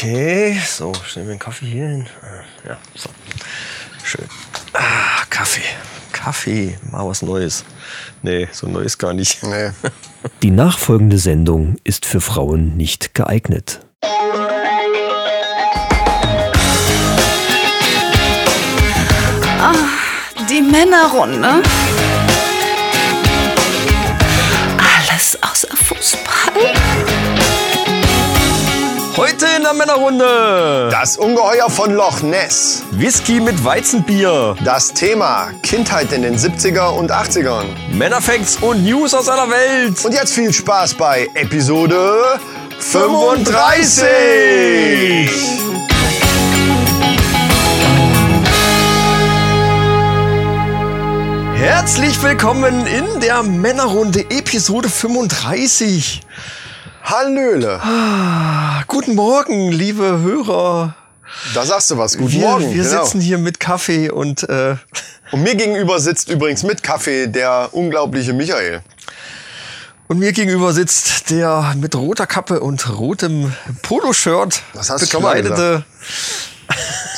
Okay, so, stellen wir den Kaffee hier hin. Ja, so. Schön. Ah, Kaffee. Kaffee, mal was Neues. Nee, so Neues gar nicht. Nee. Die nachfolgende Sendung ist für Frauen nicht geeignet. Die Männerrunde. Heute in der Männerrunde. Das Ungeheuer von Loch Ness. Whisky mit Weizenbier. Das Thema Kindheit in den 70er und 80ern. Männerfacts und News aus aller Welt. Und jetzt viel Spaß bei Episode 35. Herzlich willkommen in der Männerrunde Episode 35. Hallöle. Ah, guten Morgen, liebe Hörer. Da sagst du was. Guten wir, Morgen. Wir genau. sitzen hier mit Kaffee und äh, Und mir gegenüber sitzt übrigens mit Kaffee der unglaubliche Michael. Und mir gegenüber sitzt der mit roter Kappe und rotem Poloshirt Das hast du schon mal bekleidete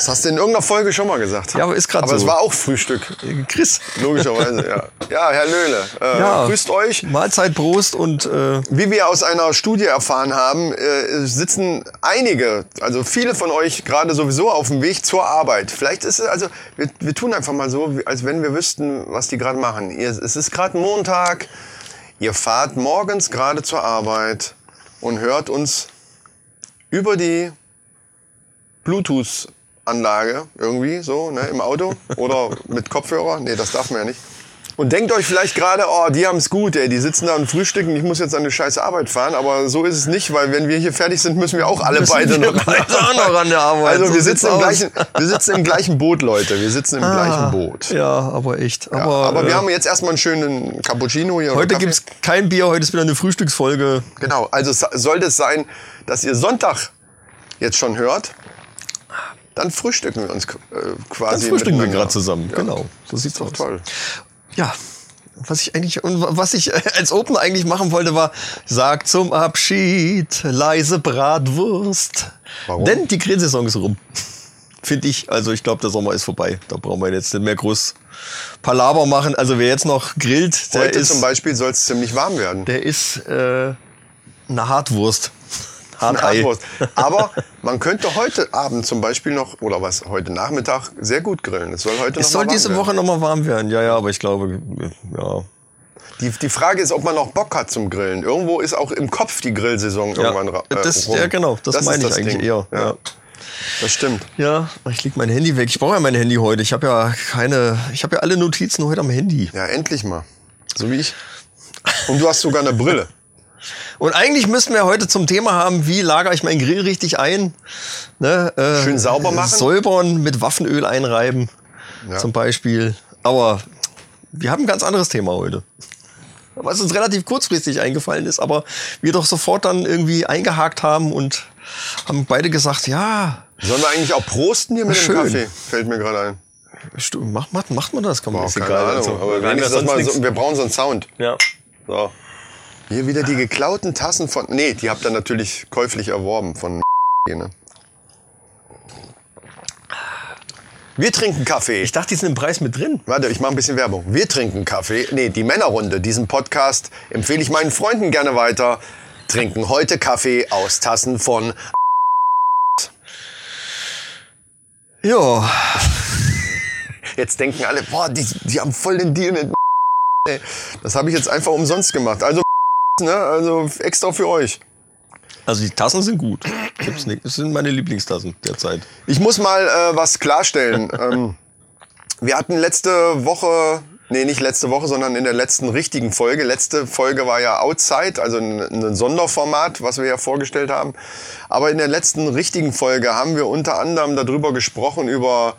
Das hast du in irgendeiner Folge schon mal gesagt. Ja, aber ist grad Aber so. es war auch Frühstück. Chris. Logischerweise, ja. Ja, Herr Löhle, äh, Ja. grüßt euch. Mahlzeit, Prost und äh, Wie wir aus einer Studie erfahren haben, äh, sitzen einige, also viele von euch gerade sowieso auf dem Weg zur Arbeit. Vielleicht ist es, also wir, wir tun einfach mal so, als wenn wir wüssten, was die gerade machen. Ihr, es ist gerade Montag, ihr fahrt morgens gerade zur Arbeit und hört uns über die Bluetooth-Anlage irgendwie so ne, im Auto oder mit Kopfhörer. Nee, das darf man ja nicht. Und denkt euch vielleicht gerade, oh, die haben es gut, ey, die sitzen da und frühstücken, ich muss jetzt an eine scheiß Arbeit fahren. Aber so ist es nicht, weil wenn wir hier fertig sind, müssen wir auch alle Müssen beide noch, beide noch an der Arbeit. Also So wir sitzen, im gleichen, wir sitzen im gleichen Boot, Leute. Wir sitzen im gleichen Boot. ja, aber echt. Ja, aber aber wir äh, haben jetzt erstmal einen schönen Cappuccino hier. heute Kaffee. gibt's kein Bier, heute ist wieder eine Frühstücksfolge. Genau, also es sollte es sein, dass ihr Sonntag jetzt schon hört, dann frühstücken wir uns äh, Dann quasi. frühstücken wir gerade zusammen. Ja. Genau, so sieht's aus. Toll. Ja, was ich eigentlich was ich als Open eigentlich machen wollte, war sag zum Abschied leise Bratwurst. Warum? Denn die Grillsaison ist rum. Finde ich. Also ich glaube, der Sommer ist vorbei. Da brauchen wir jetzt nicht mehr groß Palaber machen. Also wer jetzt noch grillt, der Heute ist, zum Beispiel soll es ziemlich warm werden. der ist äh, eine Hartwurst. Hartwurst. Aber man könnte heute Abend zum Beispiel noch, oder was, heute Nachmittag sehr gut grillen. Es soll heute Es noch soll mal warm diese werden. Woche noch mal warm werden. Ja, ja, aber ich glaube, ja. Die, die Frage ist, ob man noch Bock hat zum Grillen. Irgendwo ist auch im Kopf die Grillsaison irgendwann ra- äh, das, rum. ja, genau. Das, ist meine ich das eigentlich Ding. eher. Ja, Ja. Das stimmt. Ja, ich leg mein Handy weg. Ich brauche ja mein Handy heute. Ich habe ja keine, ich habe ja alle Notizen heute am Handy. Ja, endlich mal. So wie ich. Und du hast sogar eine Brille. Und eigentlich müssten wir heute zum Thema haben, wie lagere ich meinen Grill richtig ein. Ne, äh, Schön sauber machen. Säubern, mit Waffenöl einreiben Ja. zum Beispiel. Aber wir haben ein ganz anderes Thema heute. Was uns relativ kurzfristig eingefallen ist, aber wir doch sofort dann irgendwie eingehakt haben und haben beide gesagt, ja, Sollen wir eigentlich auch prosten hier mit dem Schön. Kaffee? Fällt mir gerade ein. macht, macht, macht man das? Kann man Boah, ist keine egal, Ahnung. also. aber Wir sonst so, wir brauchen so einen Sound. Ja. So. Hier wieder die geklauten Tassen von. Nee, die habt ihr natürlich käuflich erworben von ne? Wir trinken Kaffee. Ich dachte, die sind im Preis mit drin. Warte, ich mache ein bisschen Werbung. Wir trinken Kaffee. Nee, die Männerrunde. Diesen Podcast empfehle ich meinen Freunden gerne weiter. Trinken heute Kaffee aus Tassen von. Ja, Jetzt denken alle, boah, die, die haben voll den Deal mit. Das habe ich jetzt einfach umsonst gemacht. Also, ne, also extra für euch. also die Tassen sind gut. Das sind meine Lieblingstassen derzeit. Ich muss mal äh, was klarstellen. ähm, wir hatten letzte Woche, nee, nicht letzte Woche, sondern in der letzten richtigen Folge. Letzte Folge war ja Outside, also ein, ein Sonderformat, was wir ja vorgestellt haben. Aber in der letzten richtigen Folge haben wir unter anderem darüber gesprochen, über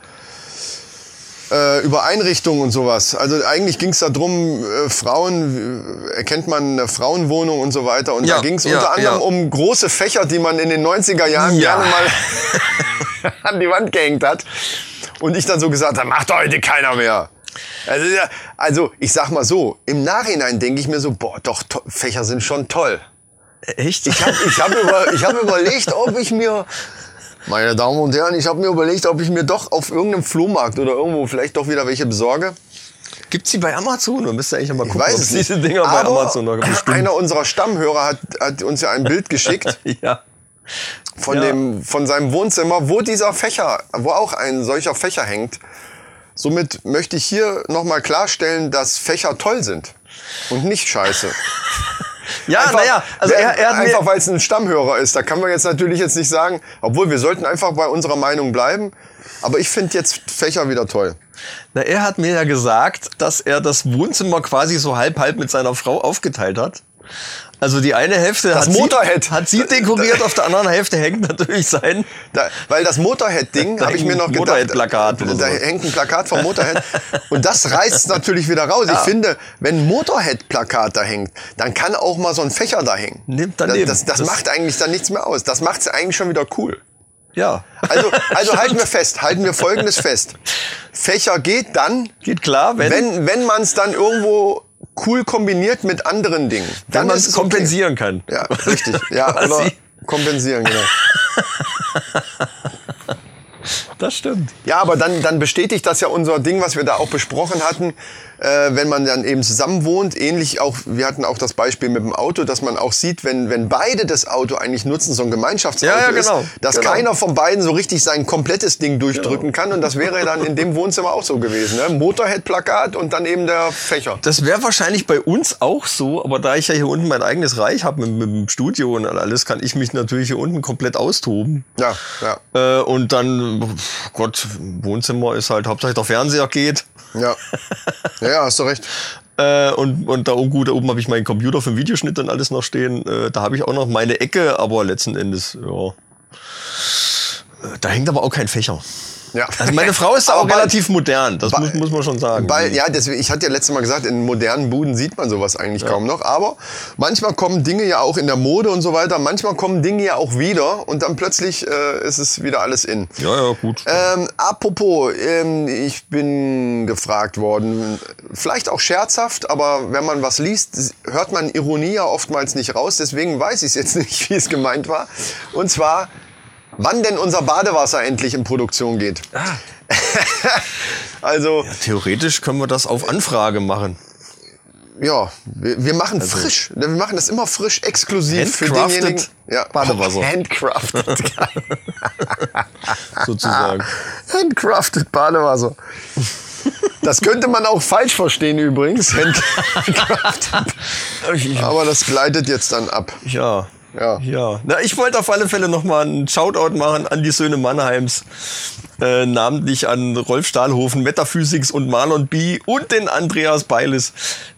äh, über Einrichtungen und sowas. Also eigentlich ging es darum, äh, Frauen, äh, erkennt man eine Frauenwohnung und so weiter. Und Ja, da ging es ja, unter anderem ja. um große Fächer, die man in den 90er Jahren Ja. gerne mal an die Wand gehängt hat. Und ich dann so gesagt habe, macht heute keiner mehr. Also, also ich sag mal so, im Nachhinein denke ich mir so, boah, doch, Fächer sind schon toll. Echt? Ich habe ich hab über, ich hab überlegt, ob ich mir Meine Damen und Herren, ich habe mir überlegt, ob ich mir doch auf irgendeinem Flohmarkt oder irgendwo vielleicht doch wieder welche besorge. Gibt's die bei Amazon? Du müsst ja eigentlich mal Ich gucken, weiß ob es diese Dinger bei Amazon noch gibt. Einer unserer Stammhörer hat, hat uns ja ein Bild geschickt Ja. von, Ja. dem, von seinem Wohnzimmer, wo dieser Fächer, wo auch ein solcher Fächer hängt. Somit möchte ich hier nochmal klarstellen, dass Fächer toll sind und nicht scheiße. Ja, naja, also er, er hat einfach weil es ein Stammhörer ist. Da kann man jetzt natürlich jetzt nicht sagen, obwohl wir sollten einfach bei unserer Meinung bleiben. Aber ich finde jetzt Fächer wieder toll. na, er hat mir ja gesagt, dass er das Wohnzimmer quasi so halb halb mit seiner Frau aufgeteilt hat. Also die eine Hälfte Das hat, Motorhead. sie, hat sie dekoriert, auf der anderen Hälfte hängt natürlich sein. Da, weil das Motorhead-Ding, Da habe ich mir noch gedacht, Motorhead-Plakat da so. hängt ein Plakat vom Motorhead und das reißt natürlich wieder raus. Ich finde, wenn ein Motorhead-Plakat da hängt, dann kann auch mal so ein Fächer da hängen. Nimmt daneben. Das, das, das macht eigentlich dann nichts mehr aus. Das macht es eigentlich schon wieder cool. Ja. Also, also halten wir fest, halten wir Folgendes fest. Fächer geht dann, Geht klar, wenn, wenn, wenn, wenn man es dann irgendwo cool kombiniert mit anderen Dingen. Dann man ist es okay. kompensieren kann. Ja, richtig. Ja, oder kompensieren, genau. Das stimmt. Ja, aber dann, dann bestätigt das ja unser Ding, was wir da auch besprochen hatten, äh, wenn man dann eben zusammen wohnt. Ähnlich auch, wir hatten auch das Beispiel mit dem Auto, dass man auch sieht, wenn, wenn beide das Auto eigentlich nutzen, so ein Gemeinschaftsauto Ja, ja, genau. ist, dass Genau. keiner von beiden so richtig sein komplettes Ding durchdrücken kann. Und das wäre dann in dem Wohnzimmer auch so gewesen. Ne? Motorhead-Plakat und dann eben der Fächer. Das wäre wahrscheinlich bei uns auch so, aber da ich ja hier unten mein eigenes Reich habe mit, mit dem Studio und alles, kann ich mich natürlich hier unten komplett austoben. Ja, ja, Äh, und dann, Gott, Wohnzimmer ist halt Hauptsache der Fernseher geht. ja. Ja, ja, hast du recht. Äh, und, und da oben, da oben habe ich meinen Computer für den Videoschnitt und alles noch stehen. Äh, da habe ich auch noch meine Ecke, aber letzten Endes, ja. Äh, Da hängt aber auch kein Fächer. Ja. Also meine Frau ist auch bald- relativ modern, das Ba- muss, muss man schon sagen. Weil, ja, deswegen, ich hatte ja letztes Mal gesagt, in modernen Buden sieht man sowas eigentlich kaum noch. Aber manchmal kommen Dinge ja auch in der Mode und so weiter. Manchmal kommen Dinge ja auch wieder und dann plötzlich äh, ist es wieder alles in. ja, ja, gut. Ähm, apropos, ähm, ich bin gefragt worden, vielleicht auch scherzhaft, aber wenn man was liest, hört man Ironie ja oftmals nicht raus. Deswegen weiß ich es jetzt nicht, wie es gemeint war. Und zwar, wann denn unser Badewasser endlich in Produktion geht. also, Theoretisch können wir das auf Anfrage machen. ja, wir, wir machen frisch. Wir machen das immer frisch, exklusiv für Handcrafted denjenigen. Ja. Badewasser. Handcrafted. sozusagen. Handcrafted Badewasser. Das könnte man auch falsch verstehen übrigens. Handcrafted. Aber das gleitet jetzt dann ab. Ja. Ja. Ja. Na, ich wollte auf alle Fälle nochmal einen Shoutout machen an die Söhne Mannheims. Äh, namentlich an Rolf Stahlhofen, Metaphysics und Marlon B. und den Andreas Beiles,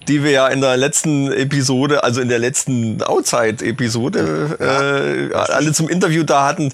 die wir ja in der letzten Episode, also in der letzten Outside-Episode, äh, alle zum Interview da hatten.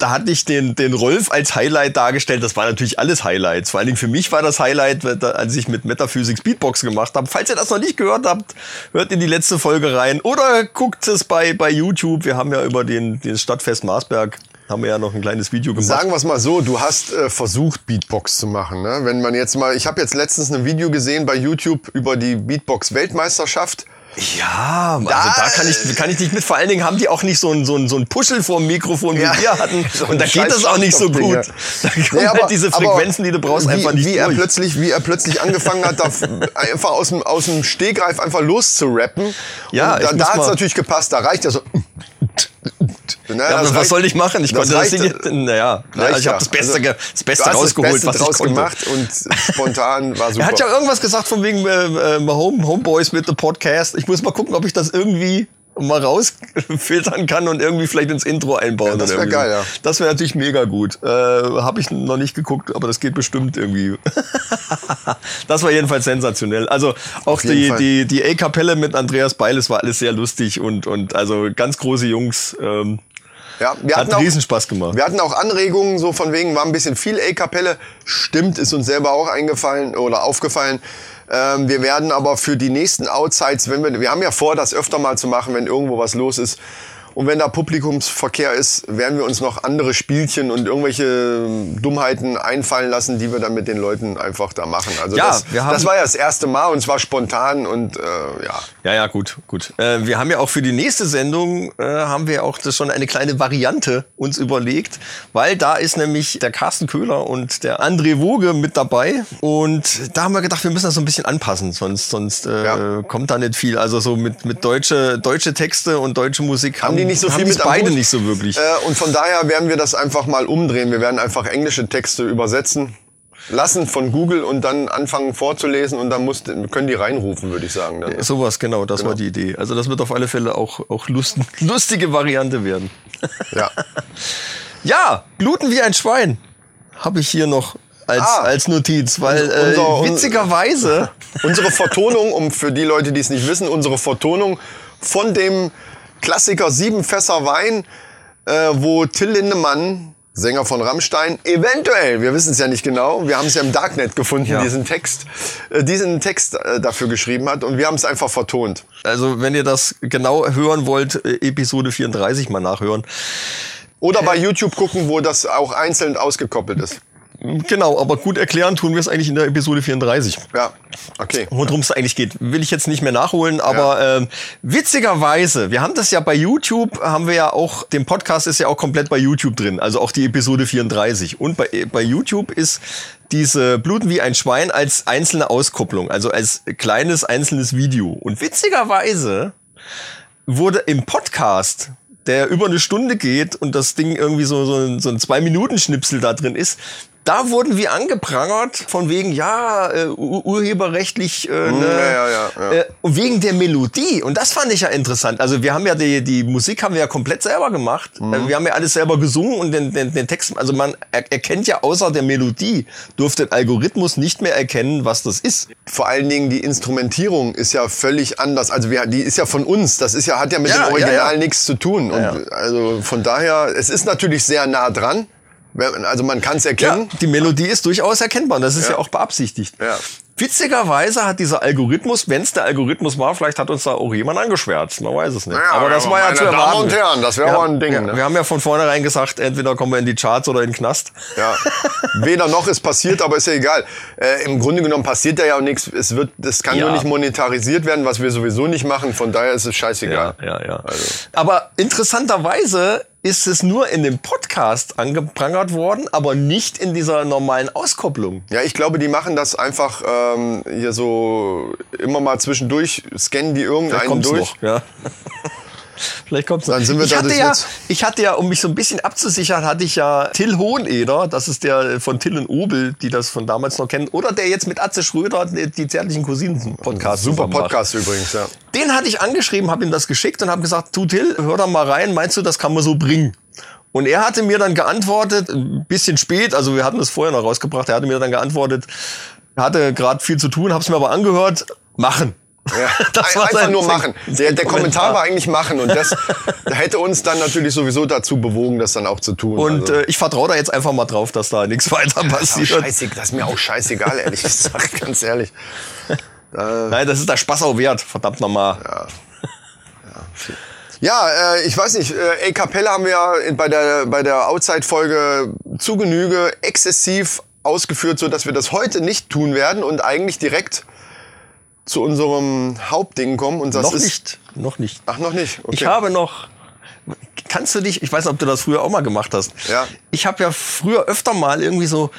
Da hatte ich den, den Rolf als Highlight dargestellt. Das war natürlich alles Highlights. Vor allen Dingen für mich war das Highlight, als ich mit Metaphysics Beatbox gemacht habe. Falls ihr das noch nicht gehört habt, hört in die letzte Folge rein oder guckt es bei, bei YouTube. Wir haben ja über den, den Stadtfest Marsberg haben wir ja noch ein kleines Video gemacht. Sagen wir es mal so, du hast äh, versucht, Beatbox zu machen. Ne? Wenn man jetzt mal, ich habe jetzt letztens ein Video gesehen bei YouTube über die Beatbox-Weltmeisterschaft. Ja, also da, kann ich kann ich nicht mit. Vor allen Dingen haben die auch nicht so ein so ein, so ein Puschel vor dem Mikrofon wie Ja. wir hatten. So Und da geht das auch nicht so gut. Da kommen Nee, aber- halt diese Frequenzen, die du brauchst, wie, einfach nicht wie er durch. plötzlich, wie er plötzlich angefangen hat, da einfach aus dem, aus dem Stegreif einfach loszurappen. Ja, Und da, da hat es natürlich gepasst. Da reicht ja so. Ne, Ja, was reicht- soll ich machen? Ich konnte das Ding, naja, reicht ich habe das Beste, Also, das Beste rausgeholt, das Beste was ich draus konnte. gemacht und spontan war super. Er hat ja irgendwas gesagt von wegen äh, äh, Home, Homeboys mit dem Podcast. Ich muss mal gucken, ob ich das irgendwie mal rausfiltern kann und irgendwie vielleicht ins Intro einbauen. Ja, das oder wär irgendwie geil, ja. Das wäre natürlich mega gut. Äh, Habe ich noch nicht geguckt, aber das geht bestimmt irgendwie. das war jedenfalls sensationell. Also auch die, Fall. die, die A-Kapelle mit Andreas Beiles war alles sehr lustig und, und also ganz große Jungs. Ähm, Ja, wir hat hatten auch, Riesenspaß gemacht. Wir hatten auch Anregungen, so von wegen, war ein bisschen viel A-Kapelle. Stimmt, ist uns selber auch eingefallen oder aufgefallen. Ähm, wir werden aber für die nächsten Outsides, wenn wir, wir haben ja vor, das öfter mal zu machen, wenn irgendwo was los ist. Und wenn da Publikumsverkehr ist, werden wir uns noch andere Spielchen und irgendwelche Dummheiten einfallen lassen, die wir dann mit den Leuten einfach da machen. Also Ja, das, das war ja das erste Mal und es war spontan und äh, ja. Ja, ja, gut, gut. Äh, wir haben ja auch für die nächste Sendung, äh, haben wir auch das schon eine kleine Variante uns überlegt, weil da ist nämlich der Carsten Köhler und der André Woge mit dabei. Und da haben wir gedacht, wir müssen das so ein bisschen anpassen, sonst, sonst äh, Ja. kommt da nicht viel. Also so mit, mit deutsche, deutsche Texte und deutsche Musik Haben die nicht so haben viel mit beide nicht so wirklich. Äh, und von daher werden wir das einfach mal umdrehen. Wir werden einfach englische Texte übersetzen lassen von Google und dann anfangen vorzulesen und dann muss, können die reinrufen, würde ich sagen. Dann. Sowas, genau, das war die Idee. Also das wird auf alle Fälle auch, auch lust, lustige Variante werden. Ja. Ja, bluten wie ein Schwein habe ich hier noch als, Ah. als Notiz, weil äh, unser- witzigerweise Unsere Vertonung, um für die Leute, die es nicht wissen, unsere Vertonung von dem Klassiker Sieben Fässer Wein, äh, wo Till Lindemann, Sänger von Rammstein, eventuell, wir wissen es ja nicht genau, wir haben es ja im Darknet gefunden, Ja. diesen Text, äh, diesen Text äh, dafür geschrieben hat und wir haben es einfach vertont. Also wenn ihr das genau hören wollt, äh, Episode 34 mal nachhören. Oder bei YouTube gucken, wo das auch einzeln ausgekoppelt ist. Genau, aber gut erklären tun wir es eigentlich in der Episode 34. Ja, okay. Worum es eigentlich geht, will ich jetzt nicht mehr nachholen, aber ähm, witzigerweise, wir haben das ja bei YouTube, haben wir ja auch, dem Podcast ist ja auch komplett bei YouTube drin, also auch die Episode 34. Und bei, bei YouTube ist diese Bluten wie ein Schwein als einzelne Auskopplung, also als kleines einzelnes Video. Und witzigerweise wurde im Podcast, der über eine Stunde geht und das Ding irgendwie so, so ein, so ein Zwei-Minuten-Schnipsel da drin ist, da wurden wir angeprangert von wegen, ja, äh, ur- urheberrechtlich, äh, ne, Hm, ja, ja, ja, ja. Äh, und wegen der Melodie. Und das fand ich ja interessant. Also wir haben ja die, die Musik haben wir ja komplett selber gemacht. Mhm. Wir haben ja alles selber gesungen und den, den, den Text, also man er, erkennt ja außer der Melodie, durfte der Algorithmus nicht mehr erkennen, was das ist. Vor allen Dingen die Instrumentierung ist ja völlig anders. Also wir, die ist ja von uns. Das ist ja, hat ja mit dem Original nichts zu tun. Und also von daher, es ist natürlich sehr nah dran. Also man kann es erkennen. Ja, die Melodie ist durchaus erkennbar. und Das ist ja, Ja. auch beabsichtigt. Ja. Witzigerweise hat dieser Algorithmus, wenn es der Algorithmus war, vielleicht hat uns da auch jemand angeschwärzt. Man weiß es nicht. Naja, aber das war ja meine zu Damen erwarten. und Herren, das wäre haben- ein Ding, Ja, ne? Wir haben ja von vornherein gesagt, entweder kommen wir in die Charts oder in den Knast. Ja. Weder noch ist passiert, aber ist ja egal. Äh, Im Grunde genommen passiert da ja auch nichts. Es wird, das kann Ja. nur nicht monetarisiert werden, was wir sowieso nicht machen. Von daher ist es scheißegal. ja, ja. Also. Aber interessanterweise ist es nur in dem Podcast angeprangert worden, aber nicht in dieser normalen Auskopplung. Ja, ich glaube, die machen das einfach ähm, hier so immer mal zwischendurch, scannen die irgendeinen durch. noch. Ja. Vielleicht kommt's. Dann sind wir ich, hatte ja, ich hatte ja, um mich so ein bisschen abzusichern, hatte ich ja Till Hoheneder, das ist der von Till und Obel, die das von damals noch kennen, oder der jetzt mit Atze Schröder die, zärtlichen Cousinen Podcast Super macht. Podcast übrigens, ja. Den hatte ich angeschrieben, habe ihm das geschickt und habe gesagt, du Till, hör da mal rein, meinst du, das kann man so bringen? Und er hatte mir dann geantwortet, ein bisschen spät, also wir hatten das vorher noch rausgebracht, er hatte mir dann geantwortet, hatte gerade viel zu tun, habe es mir aber angehört, machen. Ja. Das war Einfach nur machen. Der, der Kommentar Kommentar. war eigentlich machen und das hätte uns dann natürlich sowieso dazu bewogen, das dann auch zu tun. Und also. äh, ich vertraue da jetzt einfach mal drauf, dass da nichts weiter das, ist auch passiert. scheißegal, das ist mir auch scheißegal, ehrlich gesagt, ganz ehrlich. Nein, das ist der Spaß auch wert, verdammt nochmal. Ja, äh, ich weiß nicht, äh, A Cappella haben wir ja bei der, bei der Outside-Folge zu Genüge exzessiv ausgeführt, so dass wir das heute nicht tun werden und eigentlich direkt zu unserem Hauptding kommen. Und das noch ist, nicht, noch nicht. Ach, noch nicht. Okay. Ich habe noch. Kannst du dich, ich weiß nicht, ob du das früher auch mal gemacht hast. Ja. Ich habe ja früher öfter mal irgendwie so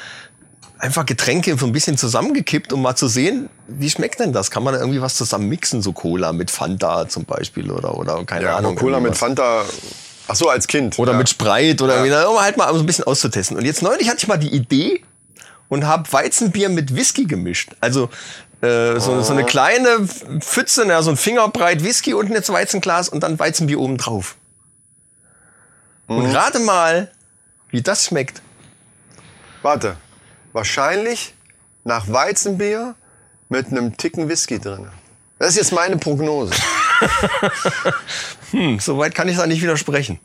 einfach Getränke so ein bisschen zusammengekippt, um mal zu sehen, wie schmeckt denn das? Kann man da irgendwie was zusammen mixen, so Cola mit Fanta zum Beispiel oder oder keine ja, Ahnung. Cola mit. Fanta. Ach so, als Kind. Oder ja. mit Spreit oder na, um halt mal so ein bisschen auszutesten. Und jetzt neulich hatte ich mal die Idee und habe Weizenbier mit Whisky gemischt. Also äh, so, so eine kleine Pfütze, na, so ein Fingerbreit Whisky unten ins Weizenglas und dann Weizenbier oben drauf. Und rate mal, wie das schmeckt. Warte. Wahrscheinlich nach Weizenbier mit einem Ticken Whisky drin. Das ist jetzt meine Prognose. Hm, soweit kann ich da nicht widersprechen.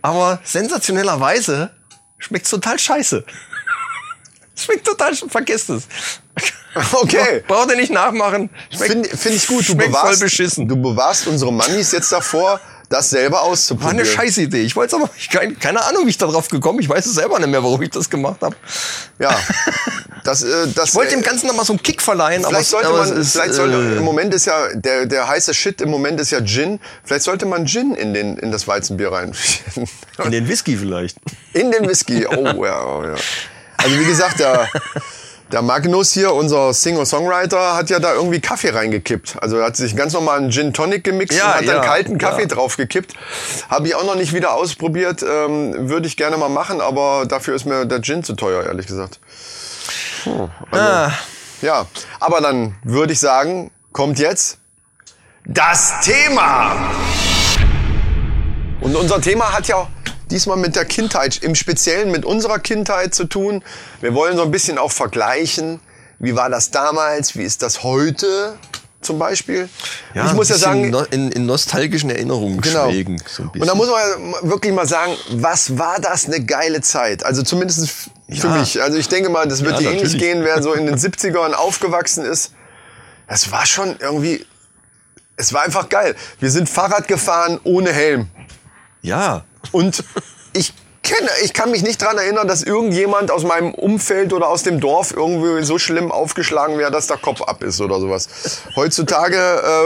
Aber sensationellerweise schmeckt's total scheiße. Schmeckt total, vergesst es. Okay. Braucht ihr nicht nachmachen. Finde find ich gut. Du bewahrst, du bewahrst unsere Mannis jetzt davor, das selber War auszuprobieren. eine scheiß Idee. Ich wollte aber ich, keine, keine Ahnung, wie ich da drauf gekommen. Ich weiß es selber nicht mehr, warum ich das gemacht habe. Ja, das, äh, das Ich wollte dem Ganzen noch mal so einen Kick verleihen, aber, Vielleicht sollte aber man, es ist, vielleicht sollte, äh, im Moment ist ja, der, der heiße Shit im Moment ist ja Gin. Vielleicht sollte man Gin in, den, in das Weizenbier rein. in den Whisky vielleicht. In den Whisky. Oh ja, oh, ja. Also wie gesagt, der, der Magnus hier, unser Singer-Songwriter, hat ja da irgendwie Kaffee reingekippt. Also er hat sich ganz normal einen Gin Tonic gemixt Ja, und hat ja, dann kalten Kaffee ja. draufgekippt. Habe ich auch noch nicht wieder ausprobiert. Ähm, Würde ich gerne mal machen, aber dafür ist mir der Gin zu teuer, ehrlich gesagt. ah, Ja, aber dann würde ich sagen, kommt jetzt das Thema. Und unser Thema hat ja diesmal mit der Kindheit, im Speziellen mit unserer Kindheit zu tun. Wir wollen so ein bisschen auch vergleichen. Wie war das damals? Wie ist das heute zum Beispiel? ja, ich muss ja sagen, in, in nostalgischen Erinnerungen Genau. schwelgen. So und da muss man wirklich mal sagen, was war das eine geile Zeit? Also zumindest für Ja. mich. Also ich denke mal, das wird Ja, dir ähnlich gehen, wer so in den 70ern aufgewachsen ist. Das war schon irgendwie, es war einfach geil. Wir sind Fahrrad gefahren ohne Helm. ja, Und ich kenne, ich kann mich nicht dran erinnern, dass irgendjemand aus meinem Umfeld oder aus dem Dorf irgendwie so schlimm aufgeschlagen wäre, dass der Kopf ab ist oder sowas. Heutzutage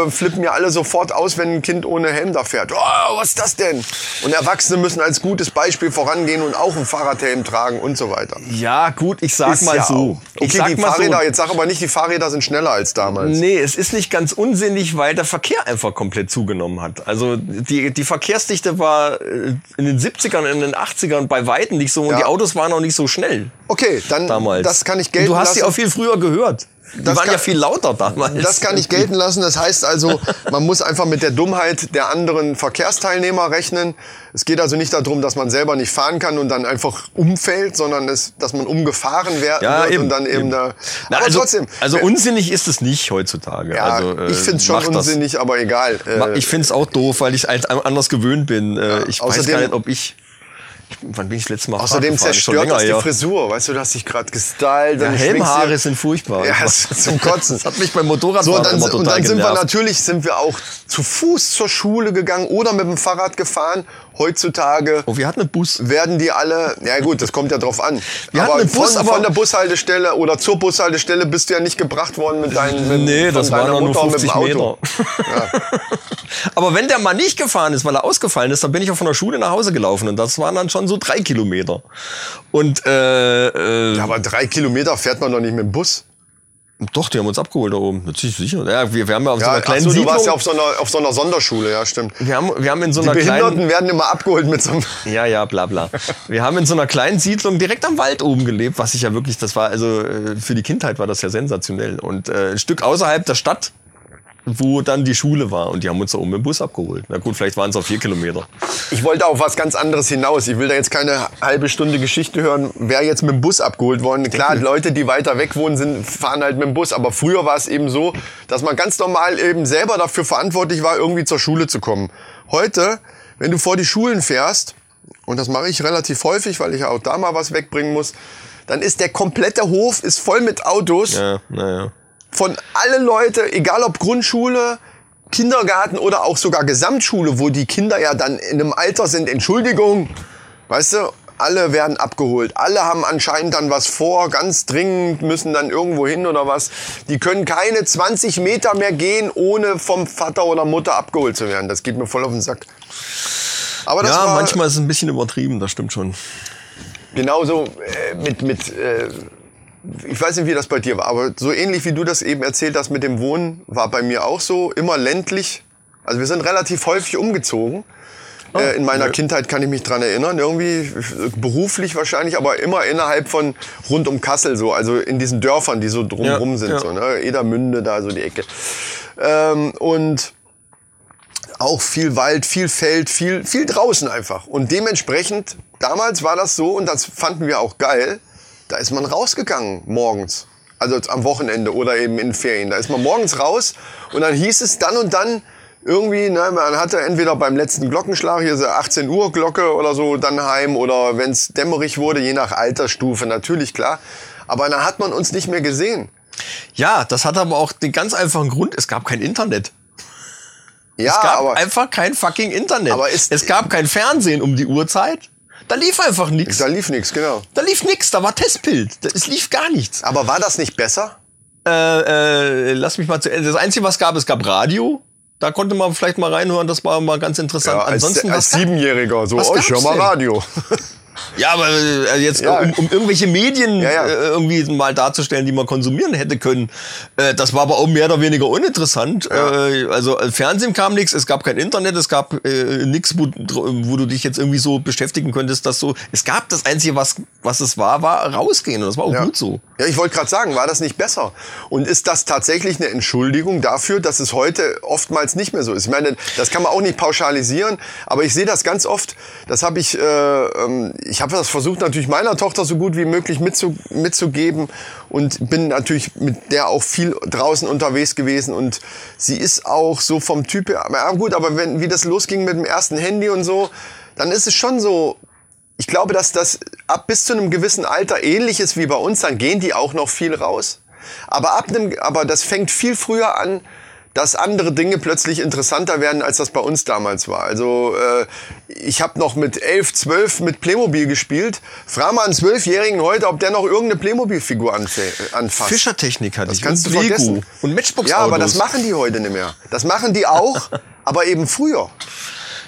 äh, flippen ja alle sofort aus, wenn ein Kind ohne Helm da fährt. Oh, was ist das denn? Und Erwachsene müssen als gutes Beispiel vorangehen und auch einen Fahrradhelm tragen und so weiter. ja, gut, ich sag Ist mal ja so. auch. Ich Okay, sag die Fahrräder, so. jetzt sag aber nicht, die Fahrräder sind schneller als damals. Nee, es ist nicht ganz unsinnig, weil der Verkehr einfach komplett zugenommen hat. Also die, die Verkehrsdichte war äh, in den 70ern, in den 80ern bei Weitem nicht so und Ja. die Autos waren auch nicht so schnell Okay, dann damals. das kann ich Und gelten Du hast lassen. sie auch viel früher gehört. Die Das waren kann- ja viel lauter damals. Das kann ich gelten lassen. Das heißt also, man muss einfach mit der Dummheit der anderen Verkehrsteilnehmer rechnen. Es geht also nicht darum, dass man selber nicht fahren kann und dann einfach umfällt, sondern es, dass man umgefahren wer- Ja, wird eben, und dann eben, eben. da. Na, aber also, trotzdem. Also äh, unsinnig ist es nicht heutzutage. ja, also, äh, ich finde es schon macht das. unsinnig, aber egal. Äh, Ich finde es auch doof, weil ich anders gewöhnt bin. Äh, ich weiß gar nicht, ob ich. Wann bin ich das letzte Mal Außerdem zerstört länger das die her. Frisur. Weißt du, du hast dich gerade gestylt. Ja, Helmhaare sind furchtbar. Ja, zum Kotzen. Das hat mich beim Motorradfahren So, und dann, und dann sind wir genervt. natürlich sind wir auch zu Fuß zur Schule gegangen oder mit dem Fahrrad gefahren. Heutzutage Oh, wir hatten einen Bus. werden die alle, ja gut, das kommt ja drauf an. Wir hatten aber, einen Bus, von, aber- von der Bushaltestelle oder zur Bushaltestelle bist du ja nicht gebracht worden mit deinen mit, Nee, das waren nur Mutter mit 50 dem Meter. Auto. Aber wenn der mal nicht gefahren ist, weil er ausgefallen ist, dann bin ich auch von der Schule nach Hause gelaufen und das waren dann schon so drei Kilometer. Und äh, äh, Ja, aber drei Kilometer fährt man doch nicht mit dem Bus. doch, die haben uns abgeholt da oben. Natürlich sicher. Ja, wir, wir haben ja auf so Ja, einer ach kleinen so, du Siedlung. warst ja auf so einer, auf so einer Sonderschule, ja, stimmt. wir haben, wir haben in so Die einer Behinderten kleinen, werden immer abgeholt mit so einem. ja, ja, bla, bla. Wir haben in so einer kleinen Siedlung direkt am Wald oben gelebt, was ich ja wirklich, das war also äh, für die Kindheit war das ja sensationell und äh, ein Stück außerhalb der Stadt, wo dann die Schule war und die haben uns da oben im Bus abgeholt. Na gut, vielleicht waren es auch vier Kilometer. Ich wollte auf was ganz anderes hinaus. Ich will da jetzt keine halbe Stunde Geschichte hören, wer jetzt mit dem Bus abgeholt worden. Klar, Leute, die weiter weg wohnen, sind, fahren halt mit dem Bus. Aber früher war es eben so, dass man ganz normal eben selber dafür verantwortlich war, irgendwie zur Schule zu kommen. Heute, wenn du vor die Schulen fährst, und das mache ich relativ häufig, weil ich ja auch da mal was wegbringen muss, dann ist der komplette Hof ist voll mit Autos Ja, naja. Von alle Leute, egal ob Grundschule, Kindergarten oder auch sogar Gesamtschule, wo die Kinder ja dann in einem Alter sind, Entschuldigung, weißt du, alle werden abgeholt. Alle haben anscheinend dann was vor, ganz dringend, müssen dann irgendwo hin oder was. Die können keine 20 Meter mehr gehen, ohne vom Vater oder Mutter abgeholt zu werden. Das geht mir voll auf den Sack. Aber das Ja, war manchmal ist es ein bisschen übertrieben, das stimmt schon. genauso äh, mit, mit äh, ich weiß nicht, wie das bei dir war, aber so ähnlich wie du das eben erzählt hast mit dem Wohnen, war bei mir auch so, immer ländlich. Also wir sind relativ häufig umgezogen. äh, in meiner Kindheit kann ich mich dran erinnern, irgendwie äh, beruflich wahrscheinlich, aber immer innerhalb von rund um Kassel so, also in diesen Dörfern, die so drumherum Ja, sind, ja. so, ne? Edermünde, da so die Ecke. Ähm, und auch viel Wald, viel Feld, viel, viel draußen einfach. Und dementsprechend, damals war das so und das fanden wir auch geil, da ist man rausgegangen morgens. Also am Wochenende oder eben in Ferien. Da ist man morgens raus und dann hieß es dann und dann irgendwie, ne, man hatte entweder beim letzten Glockenschlag, hier so 18 Uhr Glocke oder so, dann heim oder wenn es dämmerig wurde, je nach Altersstufe, natürlich klar. Aber dann hat man uns nicht mehr gesehen. Ja, das hat aber auch den ganz einfachen Grund, es gab kein Internet. Ja, es gab aber- einfach kein fucking Internet. Aber ist- es gab kein Fernsehen um die Uhrzeit. Da lief einfach nichts. Da lief nichts, genau. Da lief nichts, da war Testbild. Es lief gar nichts. Aber war das nicht besser? Äh, äh, lass mich mal zu Ende. Das Einzige, was gab, es gab Radio. Da konnte man vielleicht mal reinhören, das war mal ganz interessant. Ja, als, Ansonsten, als Siebenjähriger, so, oh, ich hör mal? Radio. Ja, aber äh, jetzt Ja. um, um irgendwelche Medien Ja, ja. Äh, irgendwie mal darzustellen, die man konsumieren hätte können, äh, das war aber auch mehr oder weniger uninteressant. Äh, also äh, Fernsehen kam nichts, es gab kein Internet, es gab äh, nichts, wo, wo du dich jetzt irgendwie so beschäftigen könntest, dass so. Es gab das einzige, was was es war, war rausgehen und das war auch gut so. Ja, ich wollte gerade sagen, war das nicht besser? Und ist das tatsächlich eine Entschuldigung dafür, dass es heute oftmals nicht mehr so ist? Ich meine, das kann man auch nicht pauschalisieren, aber ich sehe das ganz oft. Das habe ich, äh, ähm, ich habe das versucht natürlich meiner Tochter so gut wie möglich mitzu, mitzugeben und bin natürlich mit der auch viel draußen unterwegs gewesen und sie ist auch so vom Typ her. Ja gut, aber wenn wie das losging mit dem ersten Handy und so, dann ist es schon so, ich glaube, dass das ab bis zu einem gewissen Alter ähnlich ist wie bei uns, dann gehen die auch noch viel raus. Aber ab einem, aber das fängt viel früher an, dass andere Dinge plötzlich interessanter werden, als das bei uns damals war. Also äh, ich habe noch mit elf, zwölf mit Playmobil gespielt. Frag mal einen Zwölfjährigen heute, ob der noch irgendeine Playmobil-Figur anfasst. Fischertechnik hatte Das ich. kannst und du Lego vergessen. Und Matchbox Ja, aber das machen die heute nicht mehr. Das machen die auch, aber eben früher.